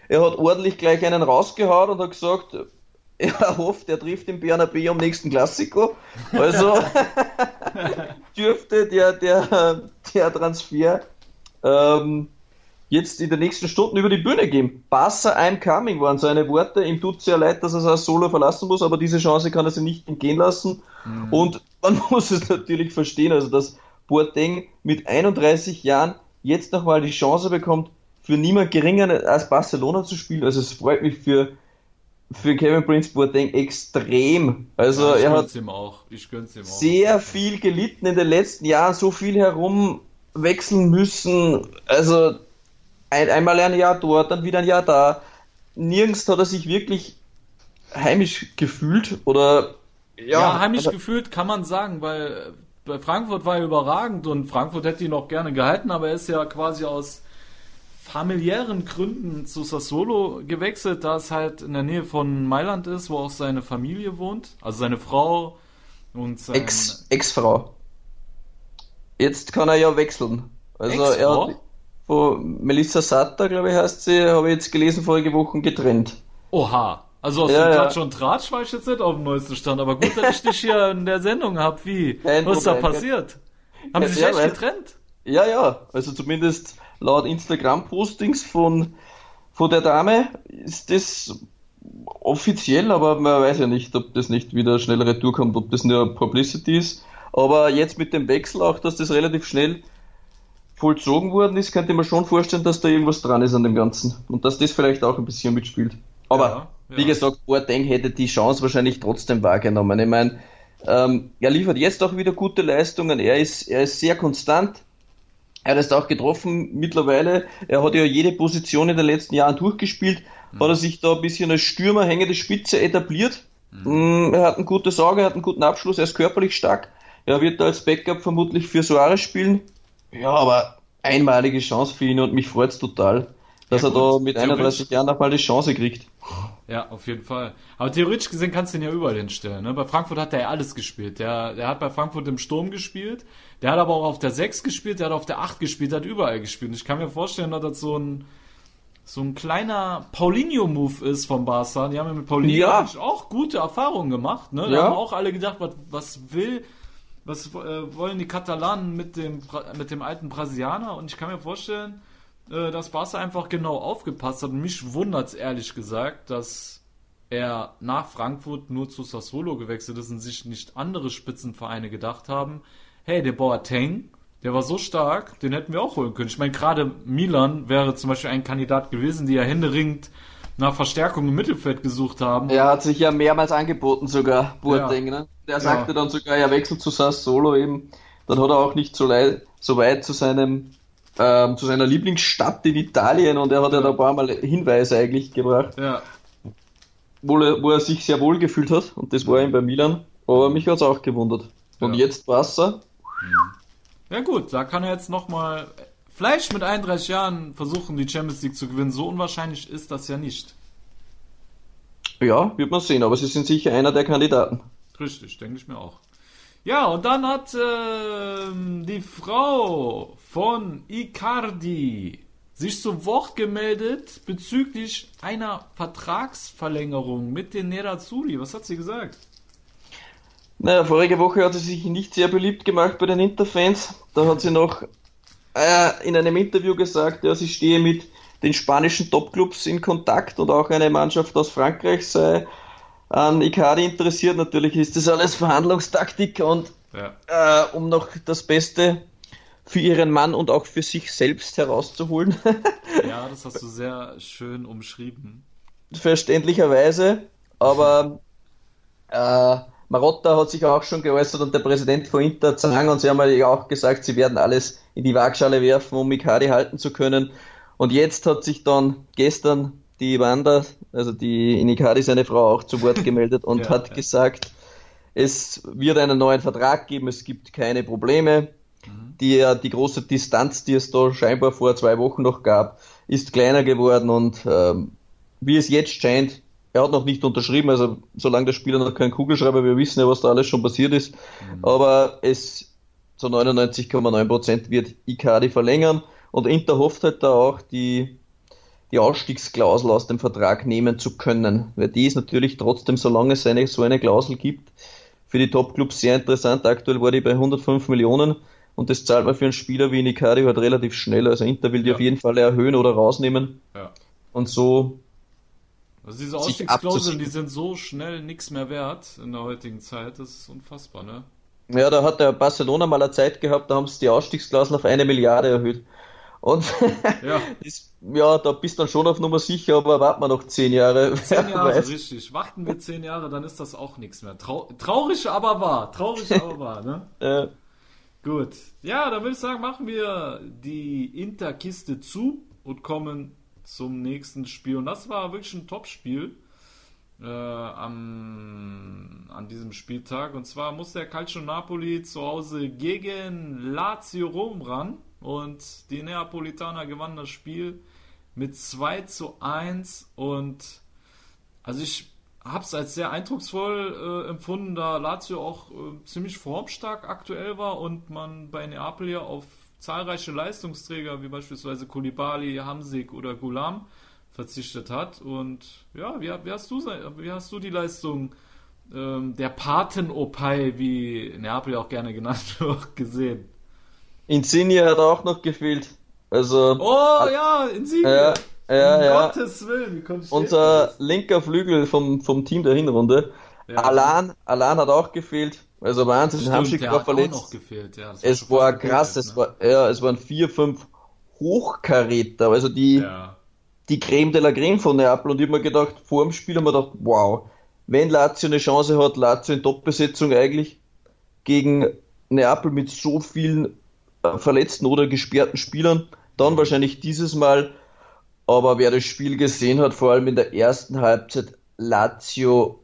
Speaker 3: Er hat ordentlich gleich einen rausgehauen und hat gesagt, er hofft, er trifft den Bernabeu am nächsten Klassiko. Also dürfte der, der, der Transfer ähm, jetzt in den nächsten Stunden über die Bühne gehen. Barca I'm coming waren seine Worte. Ihm tut sehr leid, dass er sein Solo verlassen muss, aber diese Chance kann er sich nicht entgehen lassen. Und man muss es natürlich verstehen, also dass Boateng mit 31 Jahren jetzt nochmal die Chance bekommt, für niemand geringer als Barcelona zu spielen. Also es freut mich für, für Kevin Prince Boateng extrem. Also
Speaker 2: ich
Speaker 3: er hat
Speaker 2: ihm auch. Ich gönn's ihm auch.
Speaker 3: sehr viel gelitten in den letzten Jahren, so viel herumwechseln müssen. Also ein, einmal ein Jahr dort, dann wieder ein Jahr da. Nirgends hat er sich wirklich heimisch gefühlt oder ja,
Speaker 2: Ja, heimisch
Speaker 3: aber-
Speaker 2: gefühlt kann man sagen, weil äh, bei Frankfurt war er überragend und Frankfurt hätte ihn auch gerne gehalten, aber er ist ja quasi aus familiären Gründen zu Sassuolo gewechselt, da es halt in der Nähe von Mailand ist, wo auch seine Familie wohnt. Also seine Frau Und sein
Speaker 3: Ex, Ex-Frau. Jetzt kann er ja wechseln. Also er
Speaker 2: Ex-Frau?
Speaker 3: hat von Melissa Satter, glaube ich, heißt sie, habe ich jetzt gelesen, vorige Wochen getrennt.
Speaker 2: Oha. Also aus
Speaker 3: Ja,
Speaker 2: dem
Speaker 3: ja.
Speaker 2: Klatsch und Tratsch war ich jetzt nicht auf dem neuesten Stand, aber gut, dass ich dich hier in der Sendung hab. Wie?
Speaker 3: Kein
Speaker 2: Was ist da passiert? Haben
Speaker 3: Ja,
Speaker 2: sie sich
Speaker 3: ja,
Speaker 2: echt getrennt?
Speaker 3: Ja, ja, also zumindest laut Instagram-Postings von, von der Dame ist das offiziell, aber man weiß ja nicht, ob das nicht wieder schnell retour kommt, ob das nur Publicity ist. Aber jetzt mit dem Wechsel auch, dass das relativ schnell vollzogen worden ist, könnte mir schon vorstellen, dass da irgendwas dran ist an dem Ganzen. Und dass das vielleicht auch ein bisschen mitspielt. Aber
Speaker 2: Ja, ja.
Speaker 3: wie gesagt, Boateng hätte die Chance wahrscheinlich trotzdem wahrgenommen. Ich meine, ähm, er liefert jetzt auch wieder gute Leistungen. Er ist, er ist sehr konstant. Er hat es auch getroffen mittlerweile. Er hat ja jede Position in den letzten Jahren durchgespielt. Hat er sich da ein bisschen als Stürmer, hängende Spitze etabliert. Mm, Er hat ein gutes Auge, er hat einen guten Abschluss, er ist körperlich stark. Er wird da als Backup vermutlich für Suarez spielen. Ja, aber einmalige Chance für ihn und mich freut's total, dass
Speaker 2: Ja,
Speaker 3: er da mit
Speaker 2: theoretisch-
Speaker 3: 31 Jahren nochmal die Chance kriegt.
Speaker 2: Ja, auf jeden Fall. Aber theoretisch gesehen kannst du ihn ja überall hinstellen. Ne? Bei Frankfurt hat er ja alles gespielt. Der, der hat bei Frankfurt im Sturm gespielt. Der hat aber auch auf der 6 gespielt, der hat auf der 8 gespielt, der hat überall gespielt. Und ich kann mir vorstellen, dass das so ein, so ein kleiner Paulinho-Move ist vom Barca. Die haben ja mit Paulinho
Speaker 3: Ja.
Speaker 2: auch gute Erfahrungen gemacht. Ne? Da
Speaker 3: Ja.
Speaker 2: haben auch alle gedacht, was, was will, was äh, wollen die Katalanen mit dem, mit dem alten Brasilianer? Und ich kann mir vorstellen, äh, dass Barca einfach genau aufgepasst hat. Und mich wundert's ehrlich gesagt, dass er nach Frankfurt nur zu Sassuolo gewechselt ist und sich nicht andere Spitzenvereine gedacht haben, hey, der Boateng, der war so stark, den hätten wir auch holen können. Ich meine, gerade Milan wäre zum Beispiel ein Kandidat gewesen, die ja händeringend nach Verstärkung im Mittelfeld gesucht haben.
Speaker 3: Er hat sich ja mehrmals angeboten sogar, Boateng. Ne? Der sagte dann sogar, er wechselt zu Sassuolo eben. Dann hat er auch nicht so, so weit zu seinem ähm, zu seiner Lieblingsstadt in Italien und er hat ja da ein paar Mal Hinweise eigentlich gebracht,
Speaker 2: Ja,
Speaker 3: wo er, wo er sich sehr wohl gefühlt hat und das war ihm bei Milan. Aber mich hat's auch gewundert. Und
Speaker 2: Ja.
Speaker 3: jetzt Wasser.
Speaker 2: Ja gut, da kann er jetzt nochmal vielleicht mit 31 Jahren versuchen, die Champions League zu gewinnen. So unwahrscheinlich ist das ja nicht.
Speaker 3: Ja, wird man sehen, aber sie sind sicher einer der Kandidaten.
Speaker 2: Richtig, denke ich mir auch. Ja, und dann hat ähm, die Frau von Icardi sich zu Wort gemeldet bezüglich einer Vertragsverlängerung mit den Nerazzurri. Was hat sie gesagt?
Speaker 3: Naja, vorige Woche hat sie sich nicht sehr beliebt gemacht bei den Interfans. Da hat sie noch äh, in einem Interview gesagt, ja, sie stehe mit den spanischen Topclubs in Kontakt und auch eine Mannschaft aus Frankreich sei an Icardi interessiert. Natürlich ist das alles Verhandlungstaktik und
Speaker 2: Ja.
Speaker 3: äh, um noch das Beste für ihren Mann und auch für sich selbst herauszuholen.
Speaker 2: ja, das hast du sehr schön umschrieben.
Speaker 3: verständlicherweise, aber äh, Marotta hat sich auch schon geäußert und der Präsident von Inter Zang und sie haben ja auch gesagt, sie werden alles in die Waagschale werfen, um Icardi halten zu können. Und jetzt hat sich dann gestern die Wanda, also die in Icardi seine Frau auch zu Wort gemeldet und
Speaker 2: Ja,
Speaker 3: hat
Speaker 2: ja.
Speaker 3: gesagt, es wird einen neuen Vertrag geben, es gibt keine Probleme. Die, äh, die große Distanz, die es da scheinbar vor zwei Wochen noch gab, ist kleiner geworden und ähm, wie es jetzt scheint, er hat noch nicht unterschrieben, also solange der Spieler noch kein Kugelschreiber, wir wissen ja, was da alles schon passiert ist, aber es zu 99,9 Prozent wird Icardi verlängern und Inter hofft halt da auch die, die Ausstiegsklausel aus dem Vertrag nehmen zu können, weil die ist natürlich trotzdem, solange es eine, so eine Klausel gibt, für die Topclubs sehr interessant. Aktuell war die bei 105 Millionen und das zahlt man für einen Spieler wie Icardi halt relativ schnell. Also Inter will die
Speaker 2: Ja.
Speaker 3: auf jeden Fall erhöhen oder rausnehmen
Speaker 2: Ja.
Speaker 3: und so
Speaker 2: Also diese Ausstiegsklauseln, die sind so schnell nichts mehr wert in der heutigen Zeit. Das ist unfassbar, ne?
Speaker 3: Ja, da hat der Barcelona mal eine Zeit gehabt, da haben sie die Ausstiegsklausel auf eine Milliarde erhöht. Und
Speaker 2: Ja.
Speaker 3: das, ja, da bist du dann schon auf Nummer sicher, aber warten wir noch zehn Jahre.
Speaker 2: Zehn Jahre, richtig. Warten wir zehn Jahre, dann ist das auch nichts mehr. Trau traurig, aber wahr. Traurig, aber wahr, ne?
Speaker 3: Äh,
Speaker 2: Gut. Ja, dann würde ich sagen, machen wir die Interkiste zu und kommen zum nächsten Spiel. Und das war wirklich ein Top-Spiel äh, am, an diesem Spieltag. Und zwar muss der Calcio Napoli zu Hause gegen Lazio Rom ran. Und die Neapolitaner gewannen das Spiel mit 2 zu 1. Und also ich hab's als sehr eindrucksvoll äh, empfunden, da Lazio auch äh, ziemlich formstark aktuell war und man bei Neapel ja auf zahlreiche Leistungsträger wie beispielsweise Kulibali, Hamsik oder Gulam verzichtet hat. Und ja, wie, wie, hast, du, wie hast du die Leistung ähm, der Paten-Opei, wie Neapel auch gerne genannt wird, gesehen?
Speaker 3: Insigne hat auch noch gefehlt. Also,
Speaker 2: oh ja, Insigne.
Speaker 3: Äh, ja,
Speaker 2: um
Speaker 3: ja.
Speaker 2: Gottes Willen,
Speaker 3: Unser linker Flügel vom, vom Team der Hinrunde. Ja. Alan, Alan hat auch gefehlt. Also Wahnsinn, Hamschick war verletzt.
Speaker 2: Gefehlt, ja,
Speaker 3: es war krass, es ne? war, ja, es waren vier, fünf Hochkaräter, also die, ja. die Creme de la Creme von Neapel und ich habe mir gedacht, vor dem Spiel haben wir gedacht, wow, wenn Lazio eine Chance hat, Lazio in Top-Besetzung eigentlich gegen Neapel mit so vielen verletzten oder gesperrten Spielern, dann wahrscheinlich dieses Mal aber wer das Spiel gesehen hat, vor allem in der ersten Halbzeit, Lazio,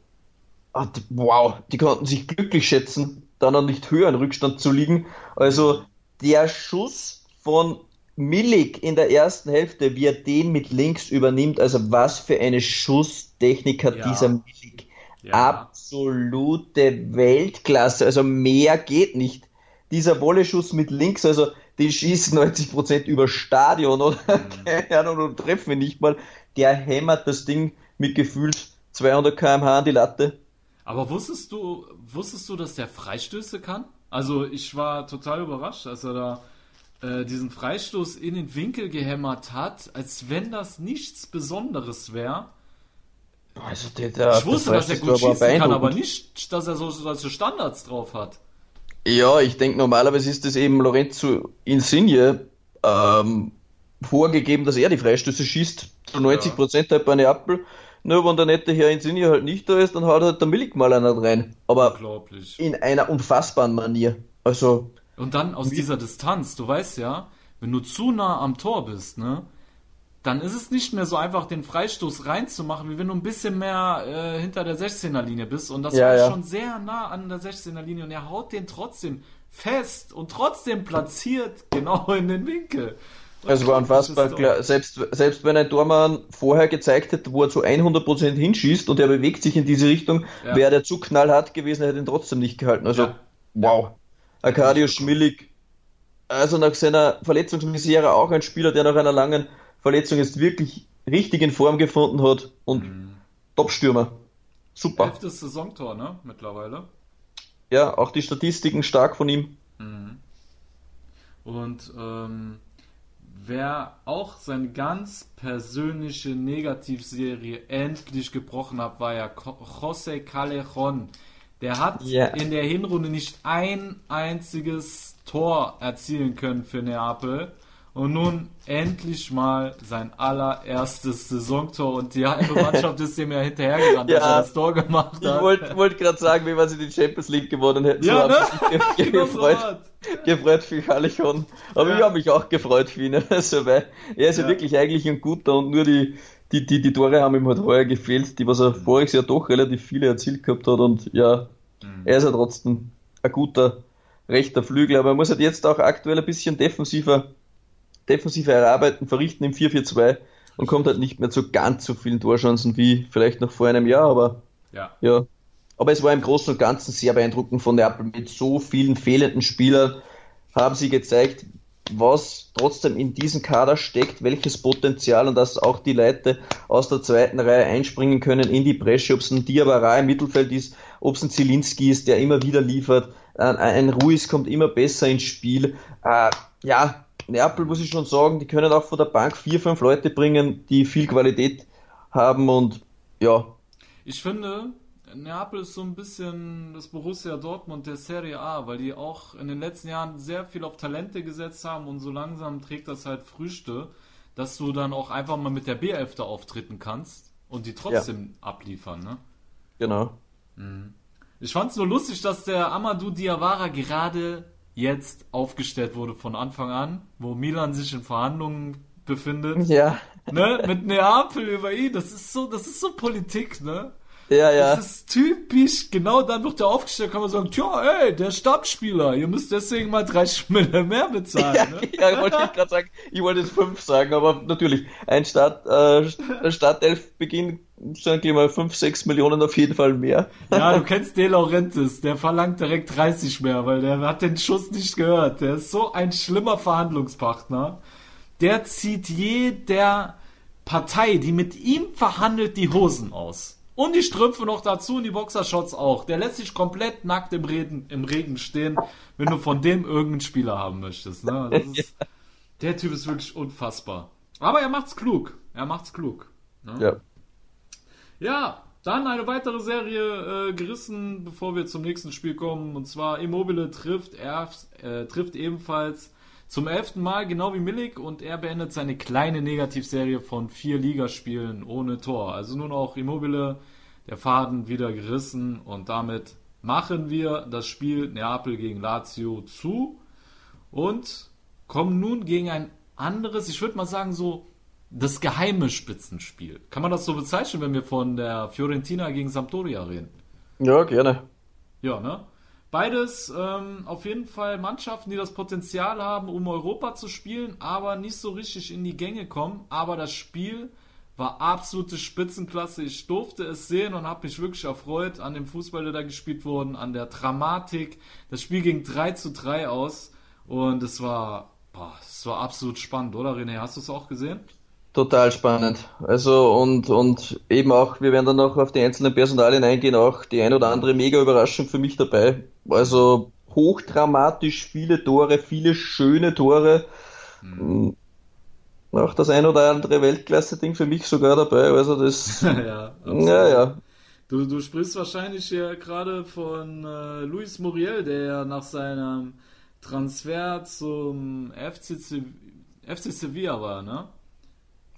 Speaker 3: hat, wow, die konnten sich glücklich schätzen, dann noch nicht höher in Rückstand zu liegen. Also der Schuss von Milik in der ersten Hälfte, wie er den mit links übernimmt, also was für eine Schusstechnik hat ja. dieser Milik. Ja. Absolute Weltklasse, also mehr geht nicht. Dieser Wolleschuss mit links, also die schießen 90% über Stadion oder mhm. keine Ahnung und treffen ihn nicht mal. Der hämmert das Ding mit gefühlt 200 km/h an die Latte.
Speaker 2: Aber wusstest du, wusstest du, dass der Freistöße kann? Also ich war total überrascht, als er da äh, diesen Freistoß in den Winkel gehämmert hat, als wenn das nichts Besonderes wäre.
Speaker 3: Also der, der,
Speaker 2: ich wusste, dass er gut schießen kann, aber nicht, dass er so solche Standards drauf hat.
Speaker 3: Ja, ich denke normalerweise ist es eben Lorenzo Insigne ähm, vorgegeben, dass er die Freistöße schießt. Zu 90 Prozent ja. halt bei Neapel. Nur wenn der nette Herr Insigne halt nicht da ist, dann haut halt der Milik mal einer rein. Aber in einer unfassbaren Manier. Also.
Speaker 2: Und dann aus dieser Distanz, du weißt ja, wenn du zu nah am Tor bist, ne, dann ist es nicht mehr so einfach, den Freistoß reinzumachen, wie wenn du ein bisschen mehr äh, hinter der 16er Linie bist. Und das ja, war ja. schon sehr nah an der 16er Linie und er haut den trotzdem fest und trotzdem platziert genau in den Winkel.
Speaker 3: Und also war unfassbar klar. Selbst, selbst wenn ein Tormann vorher gezeigt hätte, wo er zu 100% hinschießt und er bewegt sich in diese Richtung, ja. wäre der zu knallhart gewesen, hätte ihn trotzdem nicht gehalten. Also, ja. wow. Arcadio Schmillig, also nach seiner Verletzungsmisere auch ein Spieler, der nach einer langen Verletzung jetzt wirklich richtig in Form gefunden hat und mhm. Top-Stürmer. Super.
Speaker 2: Elftes Saisontor, ne? Mittlerweile.
Speaker 3: Ja, auch die Statistiken stark von ihm.
Speaker 2: Mhm. Und ähm, wer auch seine ganz persönliche Negativserie endlich gebrochen hat, war ja José Callejon. Der hat yeah. in der Hinrunde nicht ein einziges Tor erzielen können für Neapel. Und nun endlich mal sein allererstes Saisontor und die halbe Mannschaft ist dem ja hinterhergerannt, ja, dass er das Tor gemacht hat.
Speaker 3: Ich wollte wollt gerade sagen, wie man sie die Champions League gewonnen hätten. Ja, ne? Ge genau gefreut, gefreut für Kalichon. Aber ja. ich habe mich auch gefreut für ihn. Also, weil er ist ja. ja. wirklich eigentlich ein guter und nur die, die, die, die Tore haben ihm halt heuer gefehlt, die was er mhm. voriges Jahr doch relativ viele erzielt gehabt hat und ja, mhm. er ist ja trotzdem ein guter rechter Flügel, aber er muss halt jetzt auch aktuell ein bisschen defensiver defensive Erarbeiten verrichten im 4-4-2 und kommt halt nicht mehr zu ganz so vielen Torchancen wie vielleicht noch vor einem Jahr, aber ja. ja. Aber es war im Großen und Ganzen sehr beeindruckend von Neapel. Mit so vielen fehlenden Spielern haben sie gezeigt, was trotzdem in diesem Kader steckt, welches Potenzial und dass auch die Leute aus der zweiten Reihe einspringen können in die Bresche, ob es ein Diabara im Mittelfeld ist, ob es ein Zielinski ist, der immer wieder liefert, ein Ruiz kommt immer besser ins Spiel. Äh, ja, Neapel muss ich schon sagen, die können auch von der Bank vier, fünf Leute bringen, die viel Qualität haben und ja.
Speaker 2: Ich finde, Neapel ist so ein bisschen das Borussia Dortmund der Serie A, weil die auch in den letzten Jahren sehr viel auf Talente gesetzt haben und so langsam trägt das halt Früchte, dass du dann auch einfach mal mit der B11 da auftreten kannst und die trotzdem ja. abliefern, ne?
Speaker 3: Genau.
Speaker 2: Mhm. Ich fand es nur lustig, dass der Amadou Diawara gerade jetzt aufgestellt wurde von Anfang an, wo Milan sich in Verhandlungen befindet.
Speaker 3: Ja.
Speaker 2: Ne, mit Neapel über ihn. Das ist so, das ist so Politik, ne?
Speaker 3: Ja, ja.
Speaker 2: Das ist typisch, genau dann wird der aufgestellt, kann man sagen, tja, ey, der Stammspieler, ihr müsst deswegen mal drei Schmille mehr bezahlen.
Speaker 3: Ja,
Speaker 2: ne?
Speaker 3: ja wollte ich gerade sagen, ich wollte jetzt fünf sagen, aber natürlich, ein Start, äh, Startelfbeginn sagen wir mal fünf, sechs Millionen auf jeden Fall mehr.
Speaker 2: Ja, du kennst De Laurentiis, der verlangt direkt 30 mehr, weil der hat den Schuss nicht gehört. Der ist so ein schlimmer Verhandlungspartner. Der zieht jeder Partei, die mit ihm verhandelt, die Hosen aus. Und die Strümpfe noch dazu und die Boxershorts auch. Der lässt sich komplett nackt im, Regen, im Regen stehen, wenn du von dem irgendeinen Spieler haben möchtest. Ne? Ist, der Typ ist wirklich unfassbar. Aber er macht's klug. Er macht's klug. Ne?
Speaker 3: Ja.
Speaker 2: Ja, dann eine weitere Serie äh, gerissen, bevor wir zum nächsten Spiel kommen. Und zwar Immobile trifft, er, äh, trifft ebenfalls zum elften Mal, genau wie Milik. Und er beendet seine kleine Negativserie von vier Ligaspielen ohne Tor. Also nur noch Immobile, der Faden wieder gerissen. Und damit machen wir das Spiel Neapel gegen Lazio zu. Und kommen nun gegen ein anderes, ich würde mal sagen so das geheime Spitzenspiel. Kann man das so bezeichnen, wenn wir von der Fiorentina gegen Sampdoria reden?
Speaker 3: Ja, gerne.
Speaker 2: Ja, ne? Beides ähm, auf jeden Fall Mannschaften, die das Potenzial haben, um Europa zu spielen, aber nicht so richtig in die Gänge kommen. Aber das Spiel war absolute Spitzenklasse. Ich durfte es sehen und habe mich wirklich erfreut an dem Fußball, der da gespielt wurde, an der Dramatik. Das Spiel ging 3 zu 3 aus und es war, boah, es war absolut spannend, oder René? Hast du es auch gesehen?
Speaker 3: Total spannend. Also und, und eben auch, wir werden dann noch auf die einzelnen Personalien eingehen, auch die ein oder andere mega Überraschung für mich dabei. Also hochdramatisch, viele Tore, viele schöne Tore. Mhm. Auch das ein oder andere Weltklasse-Ding für mich sogar dabei. Also das.
Speaker 2: ja, absolut.
Speaker 3: ja, ja.
Speaker 2: Du, du sprichst wahrscheinlich ja gerade von äh, Luis Muriel, der ja nach seinem Transfer zum FC, FC Sevilla war, ne?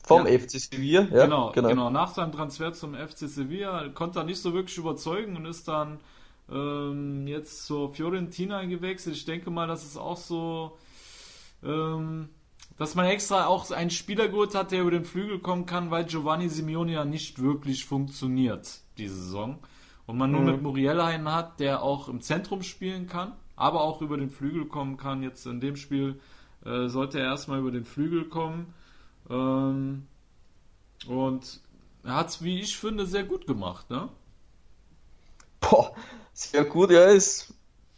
Speaker 3: Vom
Speaker 2: Ja.
Speaker 3: FC Sevilla, ja,
Speaker 2: genau, genau, Nach seinem Transfer zum FC Sevilla konnte er nicht so wirklich überzeugen und ist dann ähm, jetzt zur Fiorentina gewechselt. Ich denke mal, das ist auch so, ähm, dass man extra auch einen Spieler geholt hat, der über den Flügel kommen kann, weil Giovanni Simeone ja nicht wirklich funktioniert diese Saison. Und man nur
Speaker 3: Mhm.
Speaker 2: mit Muriel einen hat, der auch im Zentrum spielen kann, aber auch über den Flügel kommen kann. Jetzt in dem Spiel äh, sollte er erstmal über den Flügel kommen. Ähm, und er hat es, wie ich finde, sehr gut gemacht, ne?
Speaker 3: Boah, sehr gut, ja, ist,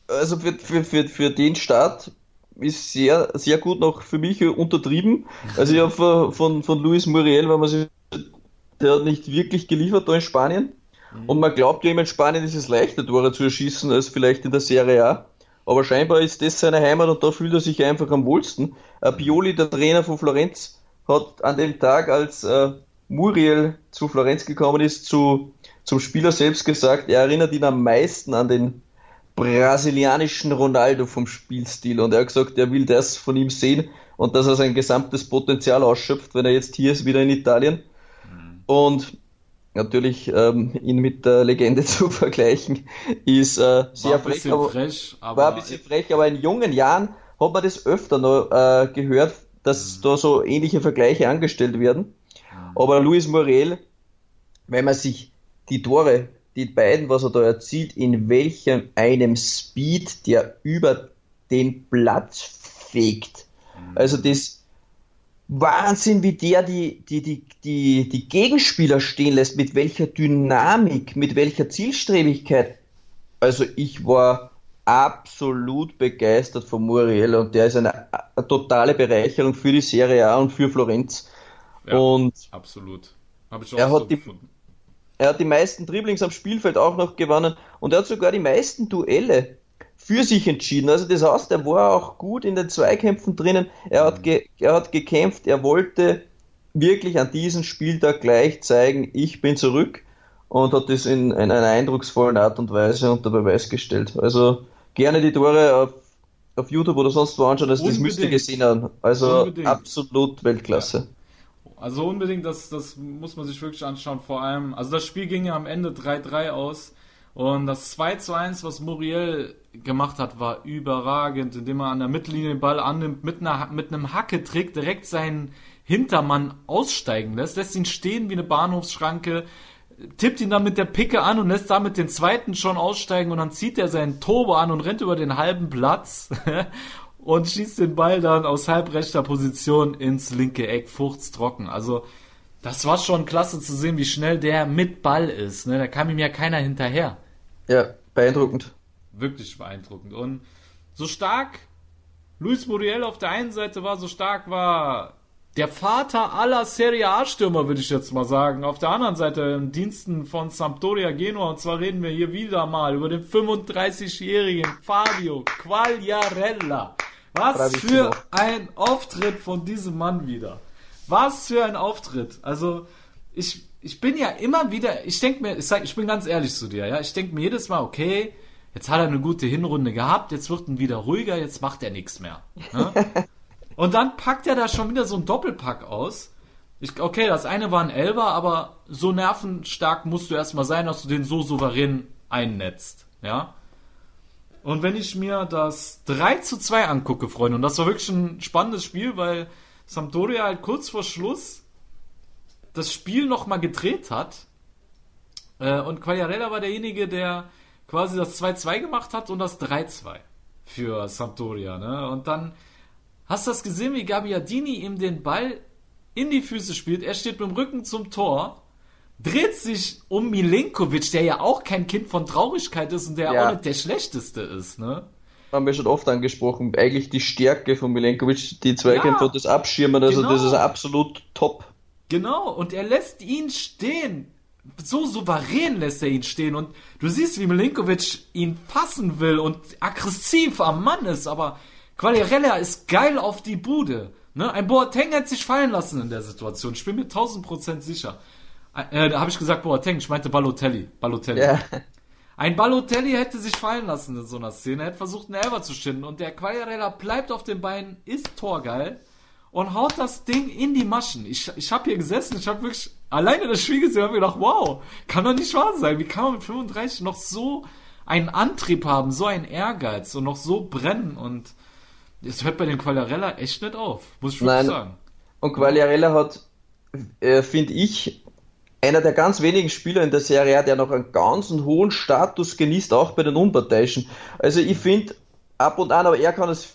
Speaker 3: also für, für, für, für den Start ist sehr, sehr gut noch für mich untertrieben. Also ich habe von, von, Luis Muriel, wenn man sich, der hat nicht wirklich geliefert da in Spanien. Und man glaubt ja immer, in Spanien ist es leichter, Tore zu erschießen, als vielleicht in der Serie A. Aber scheinbar ist das seine Heimat und da fühlt er sich einfach am wohlsten. Äh, Pioli, der Trainer von Florenz, hat an dem Tag, als äh, Muriel zu Florenz gekommen ist, zu, zum Spieler selbst gesagt, er erinnert ihn am meisten an den brasilianischen Ronaldo vom Spielstil. Und er hat gesagt, er will das von ihm sehen und dass er sein gesamtes Potenzial ausschöpft, wenn er jetzt hier ist, wieder in Italien. Und natürlich ähm, ihn mit der Legende zu vergleichen, ist äh, sehr frech. Aber,
Speaker 2: frech, aber
Speaker 3: war ein bisschen frech, aber in jungen Jahren hat man das öfter noch äh, gehört, dass da so ähnliche Vergleiche angestellt werden. Aber Luis Morel, wenn man sich die Tore, die beiden, was er da erzielt, in welchem einem Speed, der über den Platz fegt. Also das Wahnsinn, wie der die, die, die, die, die Gegenspieler stehen lässt, mit welcher Dynamik, mit welcher Zielstrebigkeit. Also ich war absolut begeistert von Muriel und der ist eine, eine totale Bereicherung für die Serie A und für Florenz.
Speaker 2: Ja.
Speaker 3: Und
Speaker 2: absolut. Habe ich auch
Speaker 3: Er
Speaker 2: so
Speaker 3: hat die-
Speaker 2: gefunden.
Speaker 3: Er hat die meisten Dribblings am Spielfeld auch noch gewonnen und er hat sogar die meisten Duelle für sich entschieden. Also das heißt, er war auch gut in den Zweikämpfen drinnen. Er hat, ge er hat gekämpft, er wollte wirklich an diesem Spieltag gleich zeigen, ich bin zurück und hat das in, in einer eindrucksvollen Art und Weise unter Beweis gestellt. Also gerne die Tore auf, auf YouTube oder sonst wo anschauen, also das müsst ihr gesehen haben. Also
Speaker 2: Unbedingt.
Speaker 3: absolut Weltklasse.
Speaker 2: Also unbedingt, das, das muss man sich wirklich anschauen. Vor allem, also das Spiel ging ja am Ende 3-3 aus. Und das 2 zu 1, was Muriel gemacht hat, war überragend, indem er an der Mittellinie den Ball annimmt, mit, einer, mit einem Hacketrick direkt seinen Hintermann aussteigen lässt, lässt ihn stehen wie eine Bahnhofsschranke, tippt ihn dann mit der Picke an und lässt damit den zweiten schon aussteigen und dann zieht er seinen Turbo an und rennt über den halben Platz und schießt den Ball dann aus halbrechter Position ins linke Eck, furztrocken. Also das war schon klasse zu sehen, wie schnell der mit Ball ist. Ne? Da kam ihm ja keiner hinterher.
Speaker 3: Ja, beeindruckend.
Speaker 2: Wirklich beeindruckend. Und so stark Luis Muriel auf der einen Seite war, so stark war der Vater aller Serie A-Stürmer, würde ich jetzt mal sagen. Auf der anderen Seite im Diensten von Sampdoria Genua. Und zwar reden wir hier wieder mal über den 35-jährigen Fabio Quagliarella. Was für ein Auftritt von diesem Mann wieder. Was für ein Auftritt. Also, ich, ich bin ja immer wieder, ich denke mir, ich, sag, ich bin ganz ehrlich zu dir, ja. Ich denke mir jedes Mal, okay, jetzt hat er eine gute Hinrunde gehabt, jetzt wird er wieder ruhiger, jetzt macht er nichts mehr. Ne? Und dann packt er da schon wieder so ein Doppelpack aus. Ich, okay, das eine war ein Elber, aber so nervenstark musst du erstmal sein, dass du den so souverän einnetzt. Ja. Und wenn ich mir das 3 zu 2 angucke, Freunde, und das war wirklich ein spannendes Spiel, weil Sampdoria halt kurz vor Schluss das Spiel nochmal gedreht hat. Äh, und Quagliarella war derjenige, der quasi das 2-2 gemacht hat und das 3-2 für Sampdoria. Ne? Und dann Hast du das gesehen, wie Gabbiadini ihm den Ball in die Füße spielt? Er steht mit dem Rücken zum Tor, dreht sich um Milenkovic, der ja auch kein Kind von Traurigkeit ist und der ja. auch nicht der Schlechteste ist, ne?
Speaker 3: Haben wir schon oft angesprochen. Eigentlich die Stärke von Milenkovic, die Zweikämpfe ja, und das Abschirmen, also genau. das ist absolut top.
Speaker 2: Genau, und er lässt ihn stehen. So souverän lässt er ihn stehen und du siehst, wie Milenkovic ihn fassen will und aggressiv am Mann ist, aber Quagliarella ist geil auf die Bude. Ne? Ein Boateng hat sich fallen lassen in der Situation. Ich bin mir 1000% sicher. Äh, da habe ich gesagt Boateng, ich meinte Balotelli. Balotelli. Ja. Ein Balotelli hätte sich fallen lassen in so einer Szene, hätte versucht, einen Elfer zu schinden und der Quagliarella bleibt auf den Beinen, ist torgeil und haut das Ding in die Maschen. Ich, ich habe hier gesessen, ich habe wirklich alleine das Spiel gesehen und mir gedacht, wow, kann doch nicht wahr sein. Wie kann man mit 35 noch so einen Antrieb haben, so einen Ehrgeiz und noch so brennen und das hört bei dem Quagliarella echt nicht auf, muss ich wirklich sagen.
Speaker 3: Und Quagliarella hat, äh, finde ich, einer der ganz wenigen Spieler in der Serie A, der noch einen ganz hohen Status genießt, auch bei den Unparteiischen. Also ich finde, ab und an, aber er kann es,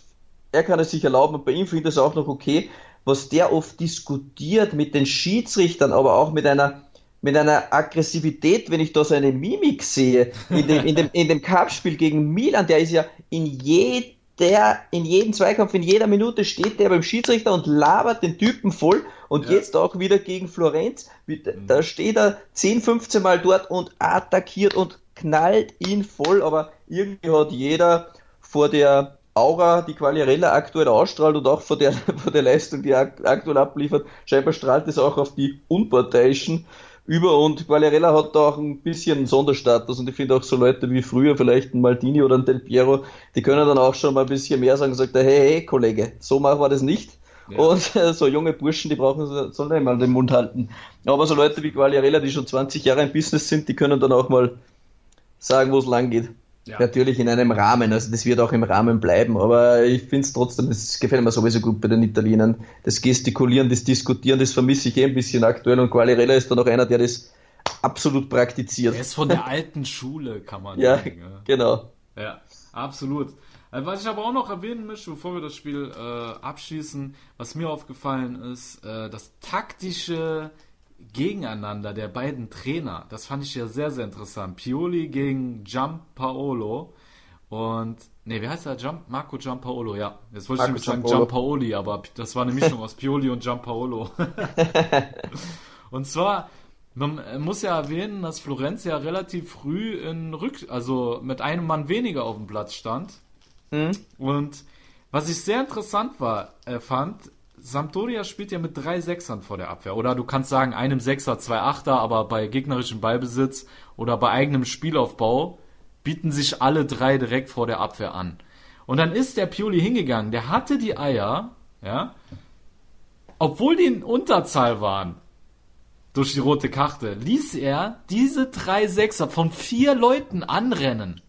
Speaker 3: er kann es sich erlauben und bei ihm finde ich es auch noch okay, was der oft diskutiert mit den Schiedsrichtern, aber auch mit einer mit einer Aggressivität, wenn ich da seine Mimik sehe, in dem, in dem, in dem Cup-Spiel gegen Milan, der ist ja in jedem der in jedem Zweikampf, in jeder Minute steht der beim Schiedsrichter und labert den Typen voll. Und ja. jetzt auch wieder gegen Florenz. Da mhm. steht er 10, 15 Mal dort und attackiert und knallt ihn voll. Aber irgendwie hat jeder vor der Aura, die Quagliarella aktuell ausstrahlt und auch vor der, vor der Leistung, die er aktuell abliefert, scheinbar strahlt es auch auf die Unparteiischen über und Quagliarella hat da auch ein bisschen einen Sonderstatus und ich finde auch so Leute wie früher vielleicht ein Maldini oder ein Del Piero, die können dann auch schon mal ein bisschen mehr sagen, sagt er, hey, hey, Kollege, so machen wir das nicht. Ja. Und äh, so junge Burschen, die brauchen, sollen einmal den Mund halten. Aber so Leute wie Quagliarella, die schon 20 Jahre im Business sind, die können dann auch mal sagen, wo es lang geht. Ja. Natürlich in einem Rahmen, also das wird auch im Rahmen bleiben, aber ich finde es trotzdem, es gefällt mir sowieso gut bei den Italienern. Das Gestikulieren, das Diskutieren, das vermisse ich eh ein bisschen aktuell und Quagliarella ist dann auch einer, der das absolut praktiziert.
Speaker 2: Er ist von der alten Schule, kann man
Speaker 3: ja, sagen. Ja, genau.
Speaker 2: Ja, absolut. Äh, was ich aber auch noch erwähnen möchte, bevor wir das Spiel äh, abschließen, was mir aufgefallen ist, äh, das taktische Gegeneinander der beiden Trainer, das fand ich ja sehr, sehr interessant. Pioli gegen Giampaolo und, ne, wie heißt der? Gian, Marco Giampaolo, ja. Jetzt wollte Marco ich nämlich sagen Giampaoli, aber das war eine Mischung aus Pioli und Giampaolo. und zwar, man muss ja erwähnen, dass Florenz ja relativ früh in Rück, also mit einem Mann weniger auf dem Platz stand. Mhm. Und was ich sehr interessant war, äh, fand, Sampdoria spielt ja mit drei Sechsern vor der Abwehr. Oder du kannst sagen, einem Sechser, zwei Achter, aber bei gegnerischem Ballbesitz oder bei eigenem Spielaufbau bieten sich alle drei direkt vor der Abwehr an. Und dann ist der Pioli hingegangen, der hatte die Eier, ja, obwohl die in Unterzahl waren, durch die rote Karte, ließ er diese drei Sechser von vier Leuten anrennen.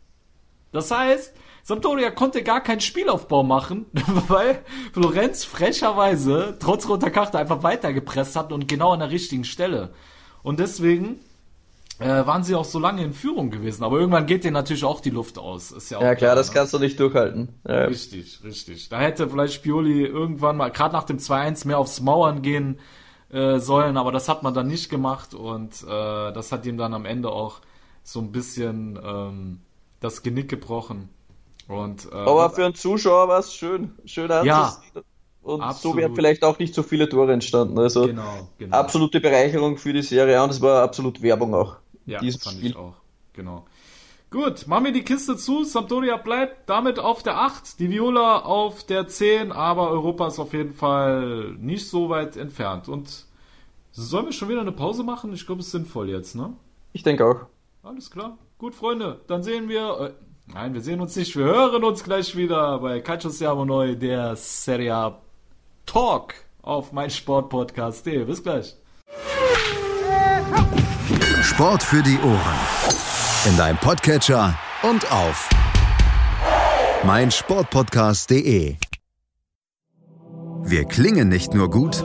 Speaker 2: Das heißt, Sampdoria konnte gar keinen Spielaufbau machen, weil Florenz frecherweise trotz roter Karte einfach weitergepresst hat und genau an der richtigen Stelle. Und deswegen äh, waren sie auch so lange in Führung gewesen. Aber irgendwann geht denen natürlich auch die Luft aus. Ist ja,
Speaker 3: Ja klar, das
Speaker 2: ne?
Speaker 3: kannst du nicht durchhalten. Ja.
Speaker 2: Richtig, richtig. Da hätte vielleicht Spioli irgendwann mal, gerade nach dem 2-1, mehr aufs Mauern gehen äh, sollen, aber das hat man dann nicht gemacht und äh, das hat ihm dann am Ende auch so ein bisschen ähm, das Genick gebrochen. Und, äh,
Speaker 3: Aber für einen Zuschauer war es schön, schön
Speaker 2: Ja.
Speaker 3: Und so
Speaker 2: absolut.
Speaker 3: wären vielleicht auch nicht so viele Tore entstanden. Also
Speaker 2: genau, genau.
Speaker 3: absolute Bereicherung für die Serie und es war absolut Werbung auch.
Speaker 2: Ja,
Speaker 3: dieses
Speaker 2: fand
Speaker 3: Spiel.
Speaker 2: ich auch. Genau. Gut, machen wir die Kiste zu. Sampdoria bleibt damit auf der 8, die Viola auf der 10, aber Europa ist auf jeden Fall nicht so weit entfernt. Und sollen wir schon wieder eine Pause machen? Ich glaube, es ist sinnvoll jetzt, ne?
Speaker 3: Ich denke auch.
Speaker 2: Alles klar. Gut, Freunde, dann sehen wir. Nein, wir sehen uns nicht. Wir hören uns gleich wieder bei Calcio Siamo Neu, der Serie Talk auf mein Sportpodcast.de. Bis gleich.
Speaker 1: Sport für die Ohren. In deinem Podcatcher und auf meinsportpodcast.de. Wir klingen nicht nur gut,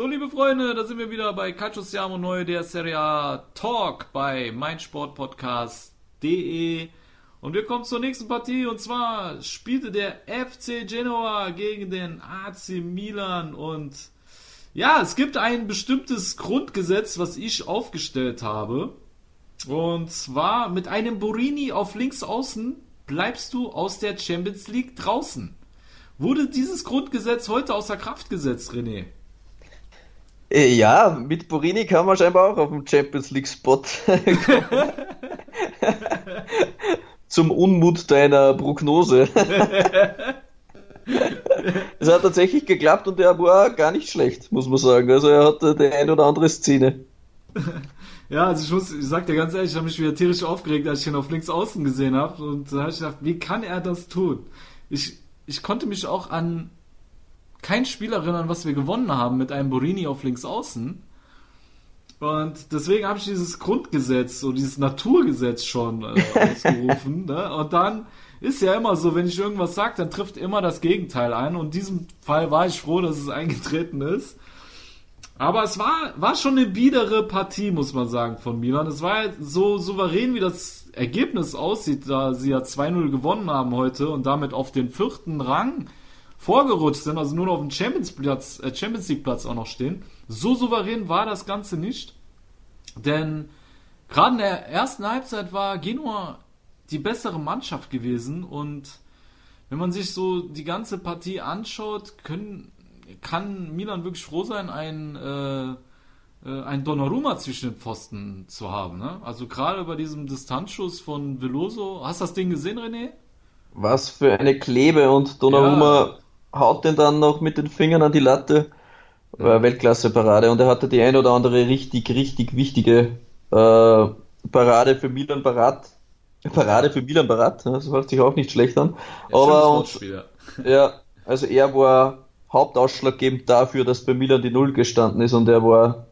Speaker 2: So, liebe Freunde, da sind wir wieder bei Calcio Siamo Neu, der Serie A Talk bei meinsportpodcast.de. Und wir kommen zur nächsten Partie und zwar spielte der FC Genoa gegen den AC Milan und ja, es gibt ein bestimmtes Grundgesetz, was ich aufgestellt habe. Und zwar mit einem Borini auf links außen bleibst du aus der Champions League draußen. Wurde dieses Grundgesetz heute außer Kraft gesetzt, René?
Speaker 3: Äh, Ja, mit Borini kann man scheinbar auch auf dem Champions League Spot kommen. Zum Unmut deiner Prognose. Es hat tatsächlich geklappt und er war gar nicht schlecht, muss man sagen. Also er hatte die ein oder andere Szene.
Speaker 2: Ja, also ich muss, ich sag dir ganz ehrlich, ich habe mich wieder tierisch aufgeregt, als ich ihn auf links außen gesehen habe. Und da habe ich gedacht, wie kann er das tun? Ich, ich konnte mich auch an kein Spiel erinnern, was wir gewonnen haben mit einem Borini auf links außen. Und deswegen habe ich dieses Grundgesetz, so dieses Naturgesetz schon äh, ausgerufen. ne? Und dann ist ja immer so, wenn ich irgendwas sage, dann trifft immer das Gegenteil ein. Und in diesem Fall war ich froh, dass es eingetreten ist. Aber es war, war schon eine biedere Partie, muss man sagen, von Milan. Es war halt so souverän, wie das Ergebnis aussieht, da sie ja 2-0 gewonnen haben heute und damit auf den vierten Rang vorgerutscht sind, also nur noch auf dem Champions, Platz, äh, Champions League Platz auch noch stehen. So souverän war das Ganze nicht. Denn gerade in der ersten Halbzeit war Genua die bessere Mannschaft gewesen und wenn man sich so die ganze Partie anschaut, können, kann Milan wirklich froh sein, ein, äh, äh, ein Donnarumma zwischen den Pfosten zu haben. Ne? Also gerade bei diesem Distanzschuss von Veloso. Hast du das Ding gesehen, René?
Speaker 3: Was für eine Klebe und Donnarumma haut den dann noch mit den Fingern an die Latte. War Weltklasse-Parade und er hatte die ein oder andere richtig, richtig wichtige äh, Parade für Milan parat. Parade für Milan parat, das hört sich auch nicht schlecht an.
Speaker 2: schönes
Speaker 3: Aber und,
Speaker 2: ja.
Speaker 3: ja, also er war hauptausschlaggebend dafür, dass bei Milan die Null gestanden ist und er war,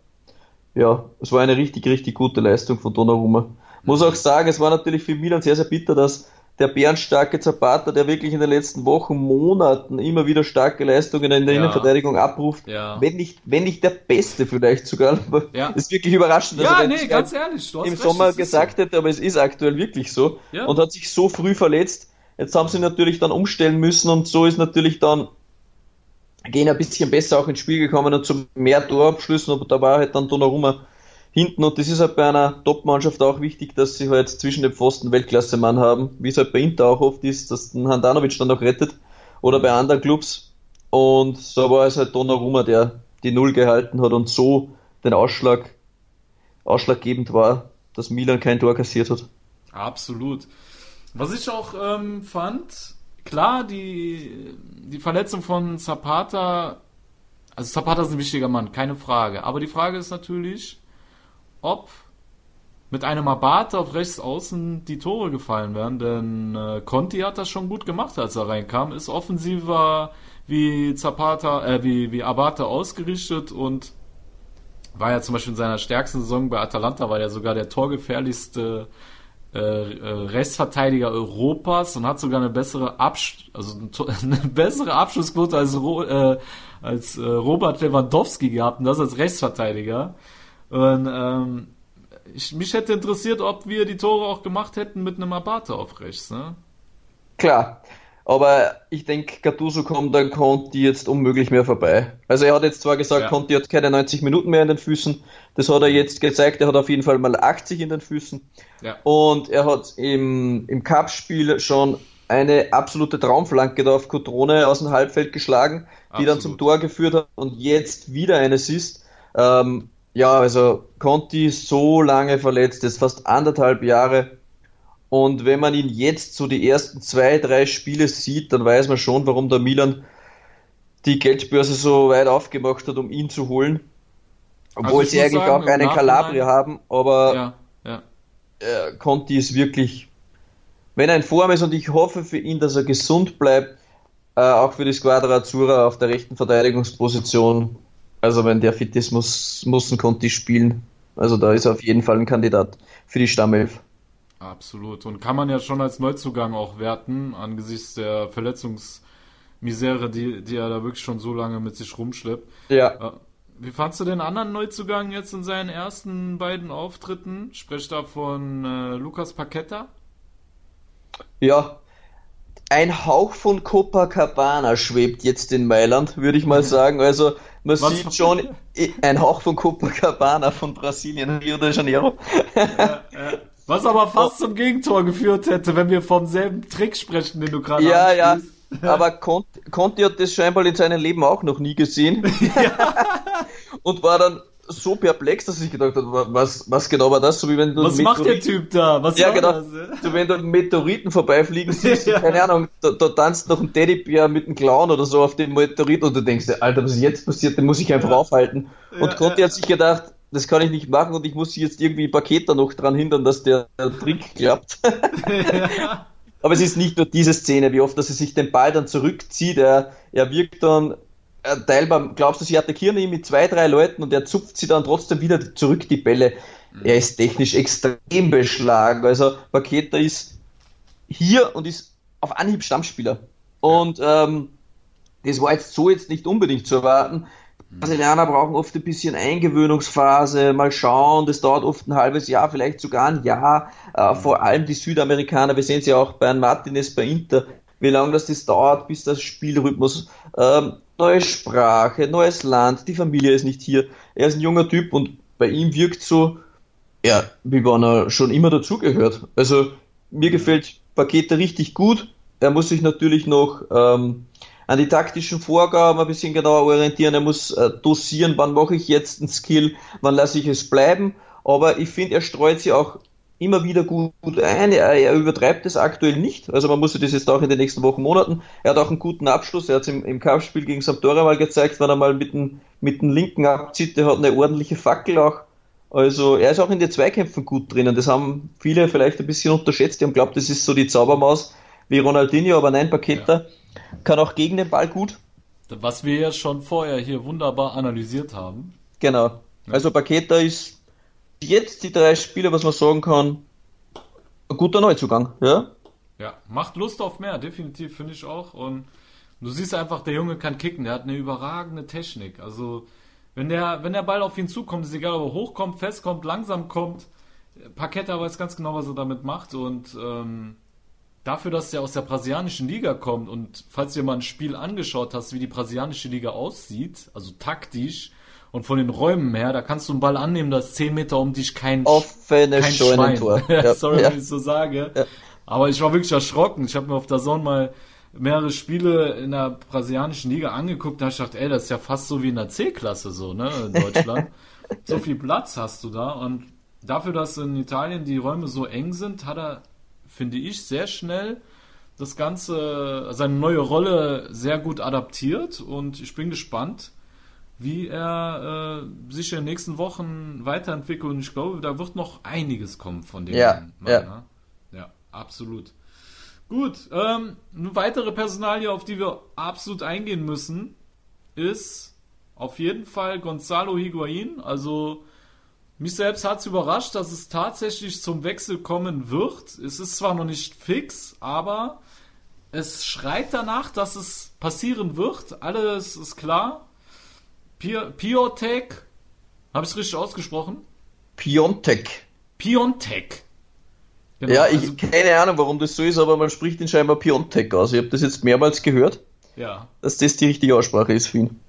Speaker 3: ja, es war eine richtig, richtig gute Leistung von Donnarumma. Muss auch sagen, es war natürlich für Milan sehr, sehr bitter, dass der bärenstarke Zapata, der wirklich in den letzten Wochen, Monaten immer wieder starke Leistungen in der
Speaker 2: Ja.
Speaker 3: Innenverteidigung abruft,
Speaker 2: Ja.
Speaker 3: wenn nicht, wenn nicht der Beste vielleicht sogar,
Speaker 2: Ja.
Speaker 3: ist wirklich überraschend.
Speaker 2: Ja,
Speaker 3: wenn
Speaker 2: nee, ganz ehrlich, du hast
Speaker 3: im
Speaker 2: recht,
Speaker 3: Sommer gesagt hätte, aber es ist aktuell wirklich so
Speaker 2: Ja.
Speaker 3: und hat sich so früh verletzt. Jetzt haben sie natürlich dann umstellen müssen und so ist natürlich dann gehen ein bisschen besser auch ins Spiel gekommen und zu mehr Torabschlüssen, aber da war halt dann Donnarumma hinten und das ist halt bei einer Top-Mannschaft auch wichtig, dass sie halt zwischen den Pfosten Weltklasse-Mann haben, wie es halt bei Inter auch oft ist, dass den Handanovic dann auch rettet oder bei anderen Clubs und so war es halt Donnarumma, der die Null gehalten hat und so den Ausschlag ausschlaggebend war, dass Milan kein Tor kassiert hat.
Speaker 2: Absolut. Was ich auch ähm, fand, klar, die, die Verletzung von Zapata, also Zapata ist ein wichtiger Mann, keine Frage. Aber die Frage ist natürlich, ob mit einem Abate auf rechts außen die Tore gefallen wären, denn äh, Conti hat das schon gut gemacht, als er reinkam, ist offensiver wie Zapata, äh, wie, wie Abate ausgerichtet und war ja zum Beispiel in seiner stärksten Saison bei Atalanta, war ja sogar der torgefährlichste äh, äh, Rechtsverteidiger Europas und hat sogar eine bessere Absch also eine bessere Abschlussquote als, Ro äh, als äh, Robert Lewandowski gehabt und das als Rechtsverteidiger. Und ähm, ich, mich hätte interessiert, ob wir die Tore auch gemacht hätten mit einem Abate auf rechts. Ne?
Speaker 3: Klar. Aber ich denke, Gattuso kommt dann Conti jetzt unmöglich mehr vorbei. Also er hat jetzt zwar gesagt, ja. Conti hat keine 90 Minuten mehr in den Füßen. Das hat er jetzt gezeigt. Er hat auf jeden Fall mal 80 in den Füßen. Ja. Und er hat im, im Cup-Spiel schon eine absolute Traumflanke da auf Cotrone aus dem Halbfeld geschlagen, die Absolut. dann zum Tor geführt hat und jetzt wieder eine ist. Ähm, ja, also Conti ist so lange verletzt, jetzt fast anderthalb Jahre und wenn man ihn jetzt so die ersten zwei, drei Spiele sieht, dann weiß man schon, warum der Milan die Geldbörse so weit aufgemacht hat, um ihn zu holen. Obwohl also sie eigentlich sagen, auch einen Calabria haben, aber ja, ja. Äh, Conti ist wirklich, wenn er in Form ist und ich hoffe für ihn, dass er gesund bleibt, äh, auch für die Squadra Azzurra auf der rechten Verteidigungsposition. Also wenn der fit ist, muss, muss ein Conti spielen. Also da ist er auf jeden Fall ein Kandidat für die Stammelf.
Speaker 2: Absolut. Und kann man ja schon als Neuzugang auch werten, angesichts der Verletzungsmisere, die, die er da wirklich schon so lange mit sich rumschleppt. Ja. Äh, wie fandst du den anderen Neuzugang jetzt in seinen ersten beiden Auftritten? Sprecht da von äh, Lukas Paqueta?
Speaker 3: Ja, ein Hauch von Copacabana schwebt jetzt in Mailand, würde ich mal sagen. Also man Was sieht schon ein Hauch von Copacabana von Brasilien, Rio de Janeiro.
Speaker 2: Ja, ja. Was aber fast oh. zum Gegentor geführt hätte, wenn wir vom selben Trick sprechen, den du gerade
Speaker 3: Ja, anspielst. ja. Aber Conti, Conti hat das scheinbar in seinem Leben auch noch nie gesehen. Ja. und war dann so perplex, dass ich gedacht habe, was, was genau war das? So wie wenn du
Speaker 2: was macht der Typ da? Was
Speaker 3: ja, genau. Das, So wenn du Meteoriten vorbeifliegen siehst, ja. keine Ahnung, da, da, tanzt noch ein Teddybär mit einem Clown oder so auf dem Meteorit und du denkst dir, Alter, was ist jetzt passiert? Den muss ich einfach aufhalten. Und Conti hat sich gedacht, das kann ich nicht machen und ich muss jetzt irgendwie Paket da noch dran hindern, dass der Trick klappt. ja. Aber es ist nicht nur diese Szene, wie oft, dass er sich den Ball dann zurückzieht. Er, er wirkt dann teilbar, glaubst du, sie attackieren ihn mit zwei, drei Leuten und er zupft sie dann trotzdem wieder zurück, die Bälle. Mhm. Er ist technisch extrem beschlagen. Also Paketa ist hier und ist auf Anhieb Stammspieler. Und ähm, das war jetzt so jetzt nicht unbedingt zu erwarten. Brasilianer brauchen oft ein bisschen Eingewöhnungsphase, mal schauen, das dauert oft ein halbes Jahr, vielleicht sogar ein Jahr. Äh, vor allem die Südamerikaner, wir sehen es ja auch bei Martinez bei Inter, wie lange das, das dauert, bis das Spielrhythmus, ähm, neue Sprache, neues Land, die Familie ist nicht hier. Er ist ein junger Typ und bei ihm wirkt so, ja, wie wenn er schon immer dazugehört. Also mir gefällt Pakete richtig gut. Er muss sich natürlich noch ähm, an die taktischen Vorgaben ein bisschen genauer orientieren. Er muss äh, dosieren, wann mache ich jetzt einen Skill, wann lasse ich es bleiben. Aber ich finde, er streut sie auch immer wieder gut, ein. Er, er, übertreibt es aktuell nicht. Also man muss sich das jetzt auch in den nächsten Wochen, Monaten. Er hat auch einen guten Abschluss. Er hat es im, im Cup-Spiel gegen Sampdoria mal gezeigt, wenn er mal mit dem, mit dem linken abzieht. Der hat eine ordentliche Fackel auch. Also er ist auch in den Zweikämpfen gut drinnen. Das haben viele vielleicht ein bisschen unterschätzt. Die haben glaubt, das ist so die Zaubermaus wie Ronaldinho, aber nein, Paketa. Ja kann auch gegen den Ball gut.
Speaker 2: Was wir ja schon vorher hier wunderbar analysiert haben.
Speaker 3: Genau. Also Paketa ist jetzt die drei Spiele, was man sagen kann, ein guter Neuzugang, ja?
Speaker 2: Ja, macht Lust auf mehr, definitiv, finde ich auch. Und du siehst einfach, der Junge kann kicken, der hat eine überragende Technik. Also, wenn der, wenn der Ball auf ihn zukommt, ist egal, ob er hochkommt, festkommt, langsam kommt. Paketa weiß ganz genau, was er damit macht und ähm, dafür, dass der aus der brasilianischen Liga kommt und falls dir mal ein Spiel angeschaut hast, wie die brasilianische Liga aussieht, also taktisch und von den Räumen her, da kannst du einen Ball annehmen, da ist 10 Meter um dich kein,
Speaker 3: Offene kein Schwein.
Speaker 2: ja, Sorry, ja. wenn ich so sage. Ja. Aber ich war wirklich erschrocken. Ich habe mir auf der Zone mal mehrere Spiele in der brasilianischen Liga angeguckt, da habe ich gedacht, ey, das ist ja fast so wie in der C-Klasse so, ne, in Deutschland. so viel Platz hast du da und dafür, dass in Italien die Räume so eng sind, hat er finde ich, sehr schnell das Ganze, seine neue Rolle sehr gut adaptiert und ich bin gespannt, wie er äh, sich in den nächsten Wochen weiterentwickelt. Und ich glaube, da wird noch einiges kommen von dem
Speaker 3: Ja,
Speaker 2: Mann.
Speaker 3: ja.
Speaker 2: Ne? ja absolut. Gut, ähm, eine weitere Personalie, auf die wir absolut eingehen müssen, ist auf jeden Fall Gonzalo Higuain. Also mich selbst hat es überrascht, dass es tatsächlich zum Wechsel kommen wird. Es ist zwar noch nicht fix, aber es schreit danach, dass es passieren wird. Alles ist klar. Pi- Piotek, habe ich es richtig ausgesprochen?
Speaker 3: Piontek.
Speaker 2: Piontek. Genau,
Speaker 3: ja, ich
Speaker 2: also-
Speaker 3: keine Ahnung, warum das so ist, aber man spricht ihn scheinbar Piontek aus. Ich habe das jetzt mehrmals gehört,
Speaker 2: ja,
Speaker 3: dass das die richtige Aussprache ist für ihn.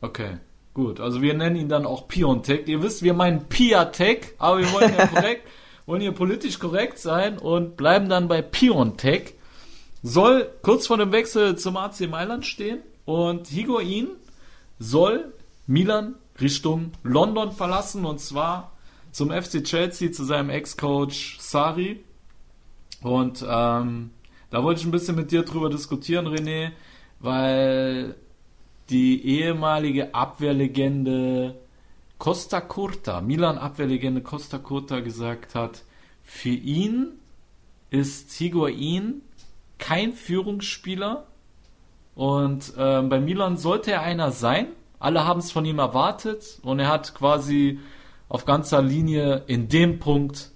Speaker 2: okay. Gut, also wir nennen ihn dann auch Piontek. Ihr wisst, wir meinen Piatek, aber wir wollen ja korrekt, wollen hier politisch korrekt sein und bleiben dann bei Piontek. Soll kurz vor dem Wechsel zum AC Mailand stehen und Higuain soll Milan Richtung London verlassen und zwar zum FC Chelsea zu seinem Ex-Coach Sari. Und ähm, da wollte ich ein bisschen mit dir drüber diskutieren, René, weil die ehemalige Abwehrlegende Costa Curta, Milan Abwehrlegende Costa Curta gesagt hat, für ihn ist Higuain kein Führungsspieler und ähm, bei Milan sollte er einer sein. Alle haben es von ihm erwartet und er hat quasi auf ganzer Linie in dem Punkt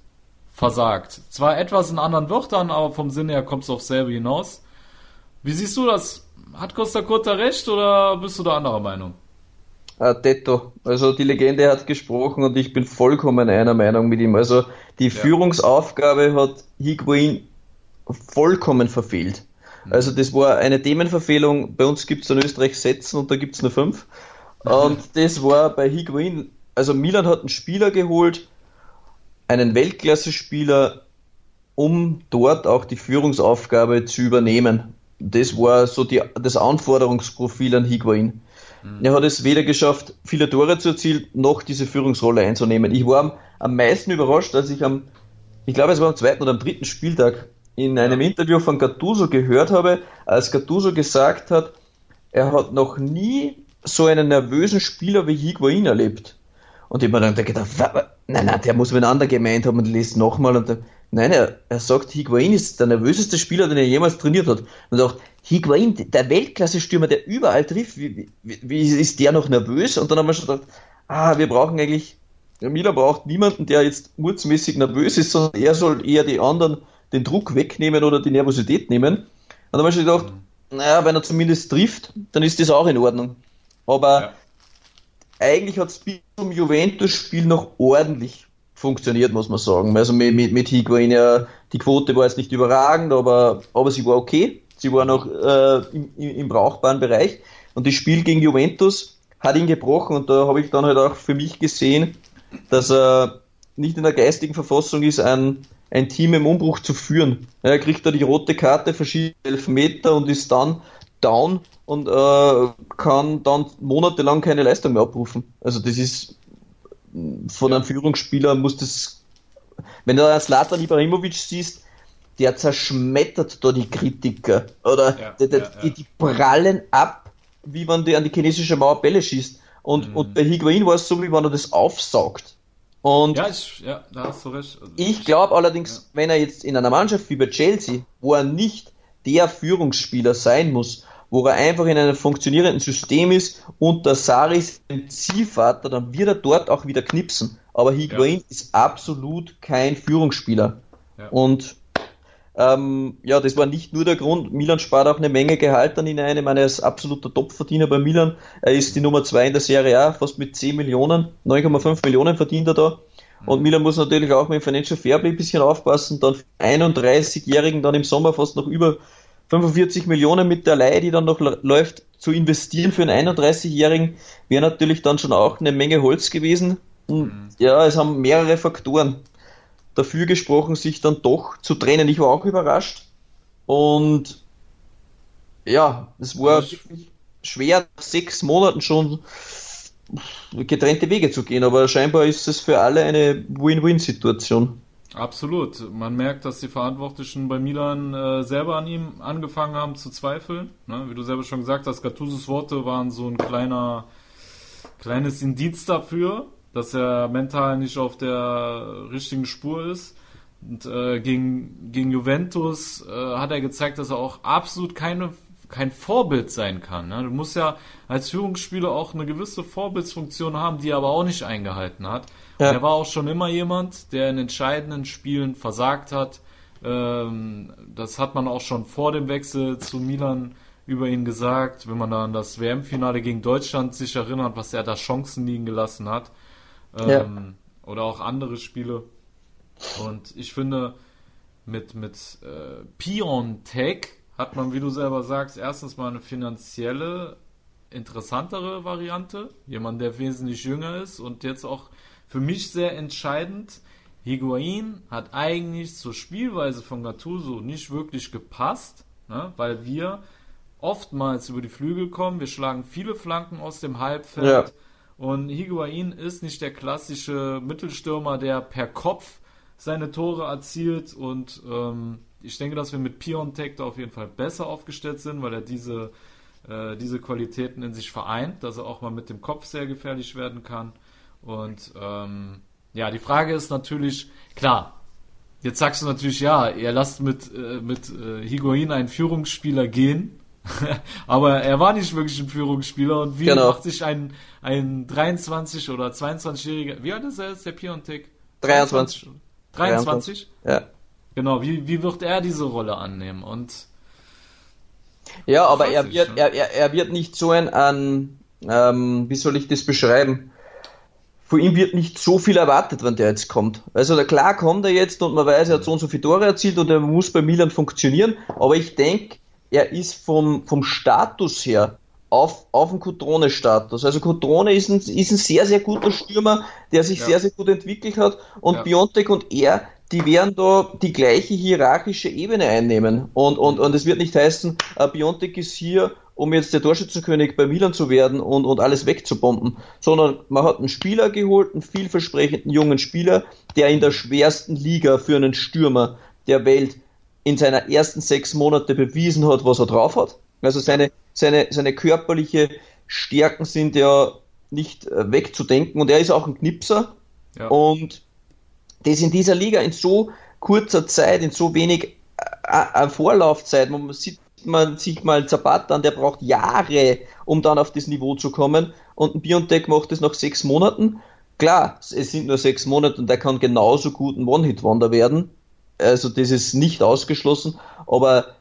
Speaker 2: versagt. Zwar etwas in anderen Wörtern, aber vom Sinne her kommt es auf selbe hinaus. Wie siehst du das? Hat Costa Curta recht oder bist du da anderer Meinung?
Speaker 3: Ah, Detto. Also die Legende hat gesprochen und ich bin vollkommen einer Meinung mit ihm. Also die Führungsaufgabe hat Higuain vollkommen verfehlt. Also das war eine Themenverfehlung. Bei uns gibt es in Österreich Sätzen und da gibt es nur fünf. Und das war bei Higuain, also Milan hat einen Spieler geholt, einen Weltklasse-Spieler, um dort auch die Führungsaufgabe zu übernehmen. Das war so die, das Anforderungsprofil an Higuain. Er hat es weder geschafft, viele Tore zu erzielen, noch diese Führungsrolle einzunehmen. Ich war am, am meisten überrascht, als ich am, ich glaube es war am zweiten oder am dritten Spieltag in einem Interview von Gattuso gehört habe, als Gattuso gesagt hat, er hat noch nie so einen nervösen Spieler wie Higuain erlebt. Und ich habe mir dann gedacht, nein, nein, der muss einander gemeint haben und liest nochmal. Und dann, nein, er, er sagt, Higuain ist der nervöseste Spieler, den er jemals trainiert hat. Und auch Higuain, der Weltklasse-Stürmer, der überall trifft, wie, wie, wie ist der noch nervös? Und dann haben wir schon gedacht, ah, wir brauchen eigentlich, der Miller braucht niemanden, der jetzt mutsmäßig nervös ist, sondern er soll eher die anderen den Druck wegnehmen oder die Nervosität nehmen. Und dann haben wir schon gedacht, naja, wenn er zumindest trifft, dann ist das auch in Ordnung. Aber
Speaker 2: Ja.
Speaker 3: eigentlich hat es bis zum Juventus-Spiel noch ordentlich funktioniert, muss man sagen. Also mit, mit, mit Higuain ja, die Quote war jetzt nicht überragend, aber, aber sie war okay. Sie war noch äh, im, im, brauchbaren Bereich. Und das Spiel gegen Juventus hat ihn gebrochen und da habe ich dann halt auch für mich gesehen, dass er nicht in der geistigen Verfassung ist, ein, ein Team im Umbruch zu führen. Er kriegt da die rote Karte, verschießt elf Meter und ist dann down und äh, kann dann monatelang keine Leistung mehr abrufen. Also das ist von einem Führungsspieler muss das, wenn du da Slatan Ibrahimovic siehst, der zerschmettert da die Kritiker. Oder
Speaker 2: Ja,
Speaker 3: die, die,
Speaker 2: ja, ja.
Speaker 3: Die, prallen ab, wie man die an die chinesische Mauer Bälle schießt. Und, und bei Higuain war es so, wie wenn er das aufsaugt. Und
Speaker 2: Ja, ich, ja da hast du recht. Also,
Speaker 3: ich glaube allerdings, wenn er jetzt in einer Mannschaft wie bei Chelsea, wo er nicht der Führungsspieler sein muss, wo er einfach in einem funktionierenden System ist und der Sari ist ein Zielvater, dann wird er dort auch wieder knipsen. Aber Higuain ist absolut kein Führungsspieler.
Speaker 2: Ja.
Speaker 3: Und ähm, ja, das war nicht nur der Grund. Milan spart auch eine Menge Gehalt an ihn ein. Ich meine, er ist absoluter Topverdiener bei Milan. Er ist die Nummer 2 in der Serie A, fast mit 10 Millionen. 9,5 Millionen verdient er da. Und Milan muss natürlich auch mit dem Financial Fairplay ein bisschen aufpassen. Dann für 31-Jährigen dann im Sommer fast noch über 45 Millionen mit der Leihe, die dann noch läuft, zu investieren für einen 31-Jährigen, wäre natürlich dann schon auch eine Menge Holz gewesen. Und ja, es haben mehrere Faktoren dafür gesprochen, sich dann doch zu trennen. Ich war auch überrascht. Und ja, es war
Speaker 2: Ich-
Speaker 3: wirklich schwer, nach sechs Monaten schon getrennte Wege zu gehen, aber scheinbar ist es für alle eine Win-Win-Situation.
Speaker 2: Absolut. Man merkt, dass die Verantwortlichen bei Milan äh, selber an ihm angefangen haben zu zweifeln. Ne? Wie du selber schon gesagt hast, Gattusos Worte waren so ein kleiner kleines Indiz dafür, dass er mental nicht auf der richtigen Spur ist. Und äh, gegen, gegen Juventus äh, hat er gezeigt, dass er auch absolut keine, kein Vorbild sein kann. Ne? Du musst ja als Führungsspieler auch eine gewisse Vorbildsfunktion haben, die er aber auch nicht eingehalten hat. Ja. er war auch schon immer jemand, der in entscheidenden Spielen versagt hat. Ähm, das hat man auch schon vor dem Wechsel zu Milan über ihn gesagt, wenn man da an das WM-Finale gegen Deutschland sich erinnert, was er da Chancen liegen gelassen hat. Ähm, ja. Oder auch andere Spiele. Und ich finde, mit, mit äh, Pion Tech hat man, wie du selber sagst, erstens mal eine finanzielle, interessantere Variante. Jemand, der wesentlich jünger ist und jetzt auch für mich sehr entscheidend. Higuain hat eigentlich zur Spielweise von Gattuso nicht wirklich gepasst, ne? weil wir oftmals über die Flügel kommen. Wir schlagen viele Flanken aus dem Halbfeld. Ja. Und Higuain ist nicht der klassische Mittelstürmer, der per Kopf seine Tore erzielt. Und ähm, ich denke, dass wir mit Piontek da auf jeden Fall besser aufgestellt sind, weil er diese, äh, diese Qualitäten in sich vereint, dass er auch mal mit dem Kopf sehr gefährlich werden kann. Und ähm, ja, die Frage ist natürlich, klar, jetzt sagst du natürlich, ja, ihr lasst mit, äh, mit äh, Higuain einen Führungsspieler gehen, aber er war nicht wirklich ein Führungsspieler und wie genau. macht sich ein, ein 23 oder 22-jähriger, wie alt ist er jetzt, der Piontek?
Speaker 3: 23.
Speaker 2: 23?
Speaker 3: Ja.
Speaker 2: Genau, wie, wie wird er diese Rolle annehmen? Und
Speaker 3: ja, aber er wird, er, er, er wird nicht so ein, ein ähm, wie soll ich das beschreiben? von ihm wird nicht so viel erwartet, wenn der jetzt kommt. Also klar kommt er jetzt und man weiß, er hat so und so viele Tore erzielt und er muss bei Milan funktionieren, aber ich denke, er ist vom, vom Status her auf, auf dem Cotrone-Status. Also Cotrone ist ein, ist ein sehr, sehr guter Stürmer, der sich ja. sehr, sehr gut entwickelt hat und ja. Biontek und er, die werden da die gleiche hierarchische Ebene einnehmen. Und, und, und es wird nicht heißen, äh, Biontek ist hier um jetzt der Torschützenkönig bei Milan zu werden und, und alles wegzubomben, sondern man hat einen Spieler geholt, einen vielversprechenden jungen Spieler, der in der schwersten Liga für einen Stürmer der Welt in seiner ersten sechs Monate bewiesen hat, was er drauf hat. Also seine, seine, seine körperliche Stärken sind ja nicht äh, wegzudenken und er ist auch ein Knipser ja. und das in dieser Liga in so kurzer Zeit, in so wenig äh, äh, Vorlaufzeit, man sieht man sich mal Zapata an, der braucht Jahre, um dann auf das Niveau zu kommen. Und ein Biontech macht es nach sechs Monaten. Klar, es sind nur sechs Monate und der kann genauso gut ein One-Hit-Wonder werden. Also das ist nicht ausgeschlossen, aber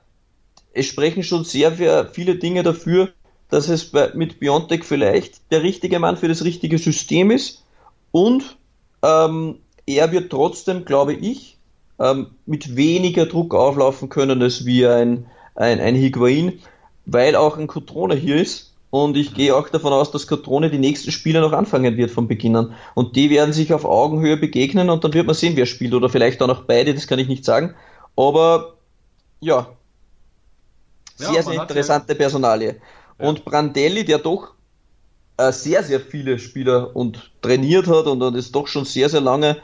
Speaker 3: es sprechen schon sehr viele Dinge dafür, dass es mit Biontech vielleicht der richtige Mann für das richtige System ist und ähm, er wird trotzdem, glaube ich, ähm, mit weniger Druck auflaufen können als wie ein ein, ein Higuain, weil auch ein Cotrone hier ist. Und ich gehe auch davon aus, dass Cotrone die nächsten Spiele noch anfangen wird von Beginn an. Und die werden sich auf Augenhöhe begegnen und dann wird man sehen, wer spielt. Oder vielleicht auch noch beide, das kann ich nicht sagen. Aber ja, sehr, ja, sehr interessante ja. Personalie. Ja. Und Brandelli, der doch äh, sehr, sehr viele Spieler und trainiert hat und, und ist doch schon sehr, sehr lange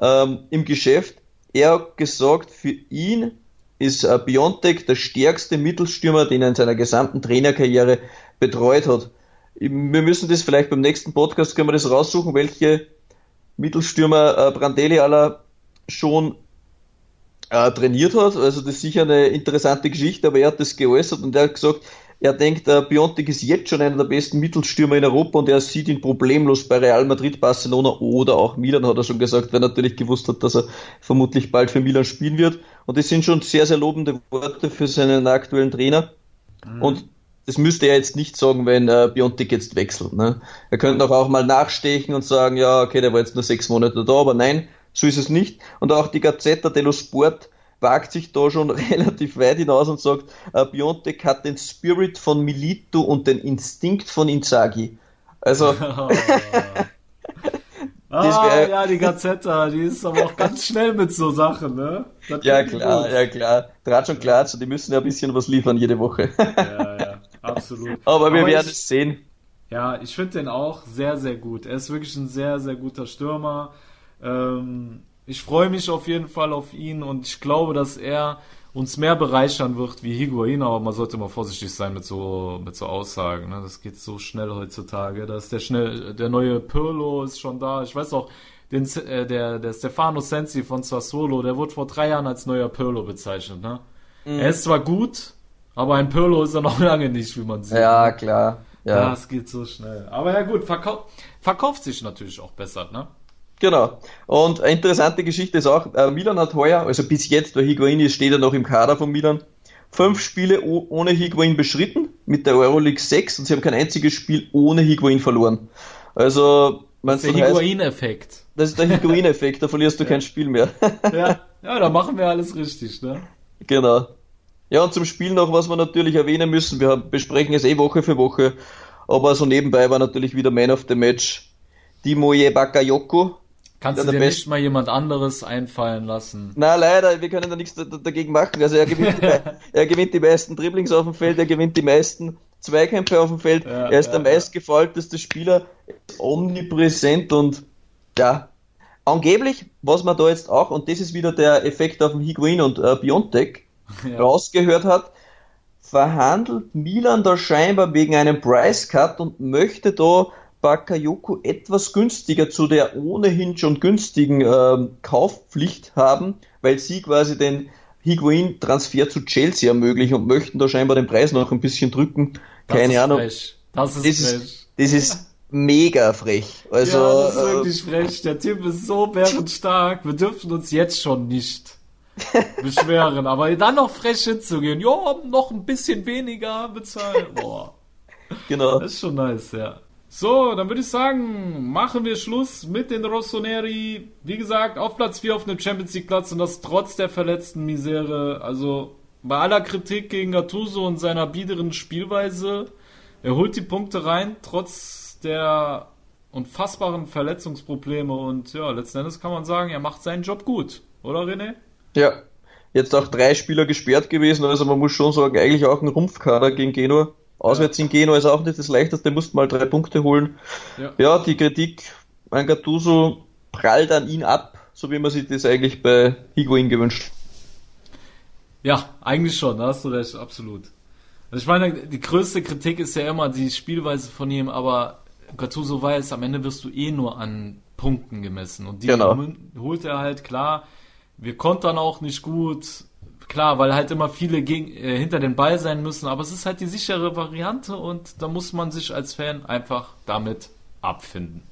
Speaker 3: ähm, im Geschäft, er hat gesagt, für ihn ist äh, Biontech der stärkste Mittelstürmer, den er in seiner gesamten Trainerkarriere betreut hat. Wir müssen das vielleicht beim nächsten Podcast, können wir das raussuchen, welche Mittelstürmer äh, Brandelli aller schon äh, trainiert hat. Also das ist sicher eine interessante Geschichte, aber er hat das geäußert und er hat gesagt, er denkt, äh, Biontek ist jetzt schon einer der besten Mittelstürmer in Europa und er sieht ihn problemlos bei Real Madrid, Barcelona oder auch Milan, hat er schon gesagt, weil er natürlich gewusst hat, dass er vermutlich bald für Milan spielen wird. Und das sind schon sehr, sehr lobende Worte für seinen aktuellen Trainer. Mhm. Und das müsste er jetzt nicht sagen, wenn äh, Biontek jetzt wechselt. Ne? Er könnte auch, auch mal nachstechen und sagen, ja, okay, der war jetzt nur sechs Monate da, aber nein, so ist es nicht. Und auch die Gazzetta dello Sport wagt sich da schon relativ weit hinaus und sagt, äh, Biontech hat den Spirit von Milito und den Instinkt von Inzaghi. Also.
Speaker 2: ah, ja, die Gazzetta, die ist aber auch ganz schnell mit so Sachen, ne?
Speaker 3: ja, klar, gut. ja, klar. Draht schon klar, also die müssen ja ein bisschen was liefern jede Woche.
Speaker 2: ja, ja, absolut.
Speaker 3: Aber wir aber werden ich, es sehen.
Speaker 2: Ja, ich finde den auch sehr, sehr gut. Er ist wirklich ein sehr, sehr guter Stürmer. Ähm, ich freue mich auf jeden Fall auf ihn und ich glaube, dass er uns mehr bereichern wird wie Higuain, aber man sollte mal vorsichtig sein mit so, mit so Aussagen. Ne? Das geht so schnell heutzutage. Da ist der schnell, der neue Pirlo ist schon da. Ich weiß auch, den, äh, der, der Stefano Sensi von Sassuolo, der wurde vor drei Jahren als neuer Pirlo bezeichnet. Ne? Mhm. Er ist zwar gut, aber ein Pirlo ist er noch lange nicht, wie man sieht.
Speaker 3: Ja, klar. Ja.
Speaker 2: Das geht so schnell. Aber ja gut, verkau verkauft sich natürlich auch besser, ne?
Speaker 3: Genau. Und eine interessante Geschichte ist auch, äh, Milan hat heuer, also bis jetzt, der Higuain ist, steht er noch im Kader von Milan, fünf Spiele ohne Higuain beschritten, mit der Euroleague 6 und sie haben kein einziges Spiel ohne Higuain verloren. Also,
Speaker 2: man Das ist der Higuain-Effekt.
Speaker 3: Das ist der Higuain-Effekt, da verlierst du ja. kein Spiel mehr.
Speaker 2: ja. ja, da machen wir alles richtig, ne?
Speaker 3: Genau. Ja, und zum Spiel noch, was wir natürlich erwähnen müssen, wir besprechen es eh Woche für Woche, aber so nebenbei war natürlich wieder Man of the Match Timoje Bakayoko,
Speaker 2: Kannst du dir nicht mal jemand anderes einfallen lassen?
Speaker 3: Na leider, wir können da nichts dagegen machen. Also er gewinnt, die, er gewinnt die meisten Dribblings auf dem Feld, er gewinnt die meisten Zweikämpfe auf dem Feld, ja, er ist ja, der meistgefolgteste Spieler, omnipräsent und ja, angeblich, was man da jetzt auch, und das ist wieder der Effekt auf dem Higuain und äh, Biontech, ja. rausgehört hat, verhandelt Milan da scheinbar wegen einem Price Cut und möchte da Bakayoko etwas günstiger zu der ohnehin schon günstigen äh, Kaufpflicht haben, weil sie quasi den Higuain-Transfer zu Chelsea ermöglichen und möchten da scheinbar den Preis noch ein bisschen drücken. Keine
Speaker 2: das
Speaker 3: Ahnung.
Speaker 2: Frech. Das ist,
Speaker 3: das frech. ist, das ist mega frech. Also,
Speaker 2: ja, das ist äh, wirklich frech. Der Typ ist so bärenstark. Wir dürfen uns jetzt schon nicht beschweren. Aber dann noch frech hinzugehen. Ja, noch ein bisschen weniger bezahlen. Boah.
Speaker 3: Genau.
Speaker 2: Das ist schon nice, ja. So, dann würde ich sagen, machen wir Schluss mit den Rossoneri. Wie gesagt, auf Platz 4 auf einem Champions League Platz und das trotz der verletzten Misere. Also bei aller Kritik gegen Gattuso und seiner biederen Spielweise, er holt die Punkte rein, trotz der unfassbaren Verletzungsprobleme und ja, letzten Endes kann man sagen, er macht seinen Job gut, oder René?
Speaker 3: Ja, jetzt auch drei Spieler gesperrt gewesen, also man muss schon sagen, eigentlich auch ein Rumpfkader gegen Genua. Auswärts in Genua ist auch nicht das leichteste, mussten mal drei Punkte holen. Ja, ja die Kritik an Gattuso prallt an ihn ab, so wie man sich das eigentlich bei Higuain gewünscht.
Speaker 2: Ja, eigentlich schon, da hast du recht, absolut. Also ich meine, die größte Kritik ist ja immer die Spielweise von ihm, aber Gattuso weiß, am Ende wirst du eh nur an Punkten gemessen. Und die genau. holt er halt klar. Wir kontern auch nicht gut. Klar, weil halt immer viele gegen, äh, hinter den Ball sein müssen, aber es ist halt die sichere Variante und da muss man sich als Fan einfach damit abfinden.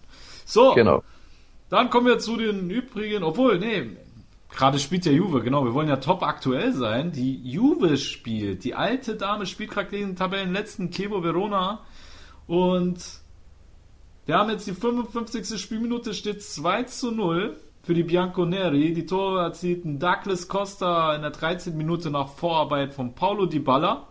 Speaker 2: So,
Speaker 3: genau.
Speaker 2: dann kommen wir zu den übrigen, obwohl, nee, gerade spielt der Juve, genau, wir wollen ja top aktuell sein. Die Juve spielt, die alte Dame spielt gerade gegen den Tabellenletzten Kevo Verona und wir haben jetzt die 55. Spielminute, steht 2 zu 0 für die Bianconeri. Die Tore erzielten Douglas Costa in der 13. Minute nach Vorarbeit von Paulo Di Balla.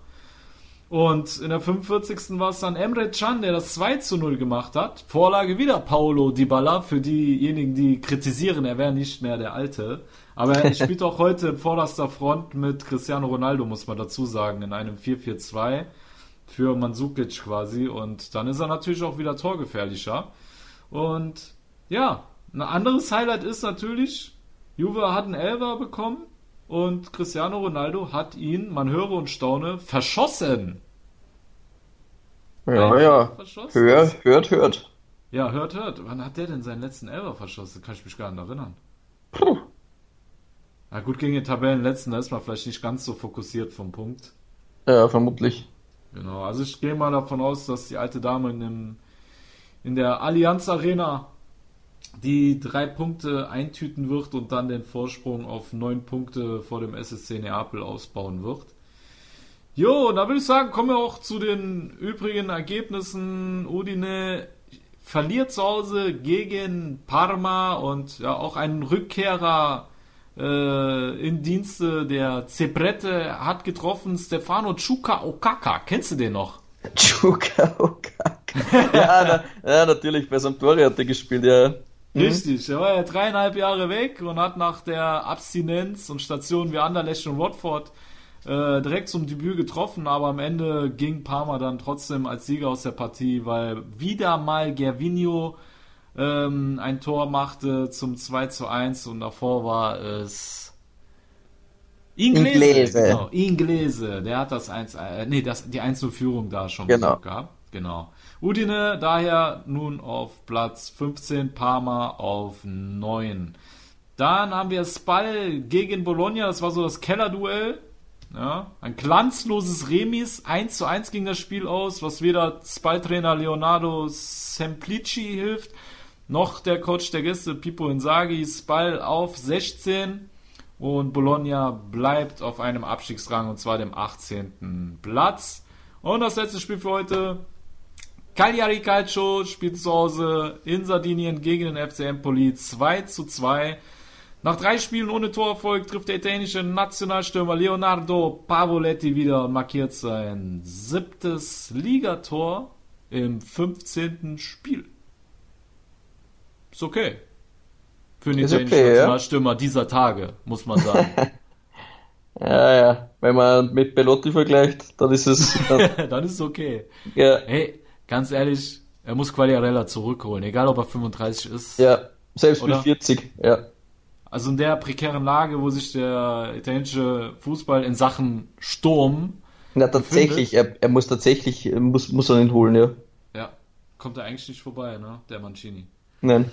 Speaker 2: Und in der 45. war es dann Emre Can, der das 2 zu 0 gemacht hat. Vorlage wieder Paulo Di Balla für diejenigen, die kritisieren, er wäre nicht mehr der Alte. Aber er spielt auch heute in vorderster Front mit Cristiano Ronaldo, muss man dazu sagen, in einem 4-4-2 für Mandzukic quasi. Und dann ist er natürlich auch wieder torgefährlicher. Und ja, ein anderes Highlight ist natürlich, Juve hat einen Elfer bekommen und Cristiano Ronaldo hat ihn, man höre und staune, verschossen.
Speaker 3: Ja, ja. Verschossen. Hört, hört, hört.
Speaker 2: Ja, hört, hört. Wann hat der denn seinen letzten Elfer verschossen? Kann ich mich gar nicht erinnern. Puh. Na gut, gegen den Tabellenletzten, da ist man vielleicht nicht ganz so fokussiert vom Punkt.
Speaker 3: Ja, vermutlich.
Speaker 2: Genau, also ich gehe mal davon aus, dass die alte Dame in, dem, in der Allianz Arena die drei Punkte eintüten wird und dann den Vorsprung auf neun Punkte vor dem SSC Neapel ausbauen wird. Jo, da würde ich sagen, kommen wir auch zu den übrigen Ergebnissen. Udine verliert zu Hause gegen Parma und ja auch ein Rückkehrer äh, in Dienste der Zebrette hat getroffen Stefano Chuka Okaka. Kennst du den noch?
Speaker 3: Chuka Okaka. ja, na, ja, natürlich, bei Sampdoria hat er gespielt, ja.
Speaker 2: Mhm. Richtig, er war ja dreieinhalb Jahre weg und hat nach der Abstinenz und Stationen wie Anderlecht und Watford äh, direkt zum Debüt getroffen, aber am Ende ging Parma dann trotzdem als Sieger aus der Partie, weil wieder mal Gervinho ähm, ein Tor machte zum 2 zu 1 und davor war es Inglese,
Speaker 3: Inglese.
Speaker 2: genau. Inglese, der hat das 1, äh, nee, das, die Einzelführung da schon
Speaker 3: Genau.
Speaker 2: gehabt. Genau. Udine daher nun auf Platz 15, Parma auf 9. Dann haben wir Spal gegen Bologna, das war so das Kellerduell. Ja, ein glanzloses Remis, 1 zu 1 ging das Spiel aus, was weder Spal-Trainer Leonardo Semplici hilft, noch der Coach der Gäste Pippo Inzaghi. Spal auf 16 und Bologna bleibt auf einem Abstiegsrang und zwar dem 18. Platz. Und das letzte Spiel für heute. Cagliari Calcio spielt zu Hause in Sardinien gegen den FC Empoli 2 zu 2. Nach drei Spielen ohne Torerfolg trifft der italienische Nationalstürmer Leonardo Pavoletti wieder und markiert sein siebtes Ligator im 15. Spiel. Ist okay. Für den italienischen
Speaker 3: okay, ja.
Speaker 2: Nationalstürmer dieser Tage, muss man sagen.
Speaker 3: Ja, ja. Wenn man mit Pelotti vergleicht, dann ist es. Dann,
Speaker 2: Dann ist es okay.
Speaker 3: ja,
Speaker 2: Hey, ganz ehrlich, er muss Quagliarella zurückholen, egal ob er 35 ist.
Speaker 3: ja. Selbst
Speaker 2: Oder?
Speaker 3: mit 40. Ja.
Speaker 2: Also in der prekären Lage, wo sich der italienische Fußball in Sachen Sturm,
Speaker 3: Na, tatsächlich. Er, er muss tatsächlich, muss, muss er ihn holen, ja.
Speaker 2: ja, kommt er eigentlich nicht vorbei, ne? Der Mancini.
Speaker 3: Nein.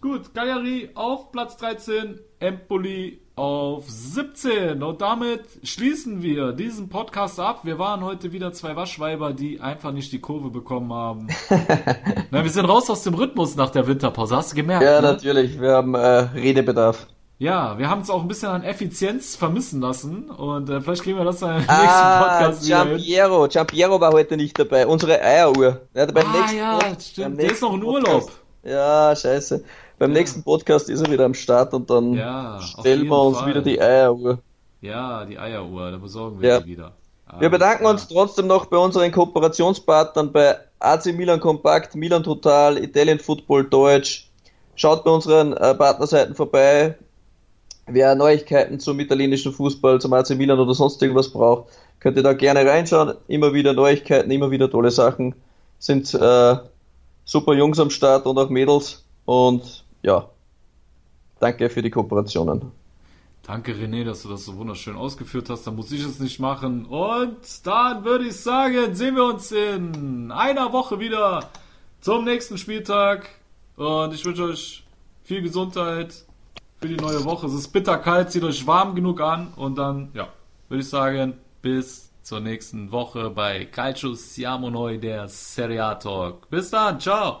Speaker 2: Gut, Cagliari auf Platz 13, Empoli auf 17. Und damit schließen wir diesen Podcast ab. Wir waren heute wieder zwei Waschweiber, die einfach nicht die Kurve bekommen haben. Na, wir sind raus aus dem Rhythmus nach der Winterpause. Hast du gemerkt?
Speaker 3: Ja,
Speaker 2: ne?
Speaker 3: natürlich. Wir haben äh, Redebedarf.
Speaker 2: Ja, wir haben es auch ein bisschen an Effizienz vermissen lassen und äh, vielleicht kriegen wir das dann im nächsten
Speaker 3: Ah,
Speaker 2: Podcast wieder hin.
Speaker 3: Giampiero. Giampiero war heute nicht dabei. Unsere Eieruhr. Ja, beim
Speaker 2: Ah
Speaker 3: nächsten
Speaker 2: ja,
Speaker 3: Pod-
Speaker 2: stimmt. Der ist
Speaker 3: nächsten
Speaker 2: noch in
Speaker 3: Podcast-
Speaker 2: Urlaub.
Speaker 3: Ja, scheiße. Beim nächsten Podcast ist er wieder am Start und dann
Speaker 2: Ja,
Speaker 3: stellen wir uns
Speaker 2: Fall.
Speaker 3: wieder die Eieruhr.
Speaker 2: Ja, die Eieruhr, da besorgen wir
Speaker 3: Ja.
Speaker 2: die wieder.
Speaker 3: Wir bedanken
Speaker 2: Alles
Speaker 3: uns trotzdem noch bei unseren Kooperationspartnern bei AC Milan Kompakt, Milan Total, Italian Football Deutsch. Schaut bei unseren äh, Partnerseiten vorbei. Wer Neuigkeiten zum italienischen Fußball, zum AC Milan oder sonst irgendwas braucht, könnt ihr da gerne reinschauen. Immer wieder Neuigkeiten, immer wieder tolle Sachen. Sind äh, super Jungs am Start und auch Mädels. Und ja, danke für die Kooperationen.
Speaker 2: Danke René, dass du das so wunderschön ausgeführt hast. Dann muss ich es nicht machen. Und dann würde ich sagen, sehen wir uns in einer Woche wieder zum nächsten Spieltag. Und ich wünsche euch viel Gesundheit für die neue Woche. Es ist bitterkalt, zieht euch warm genug an. Und dann, ja, würde ich sagen, bis zur nächsten Woche bei Calcio Siamo Noi, der Serie A Talk. Bis dann, ciao!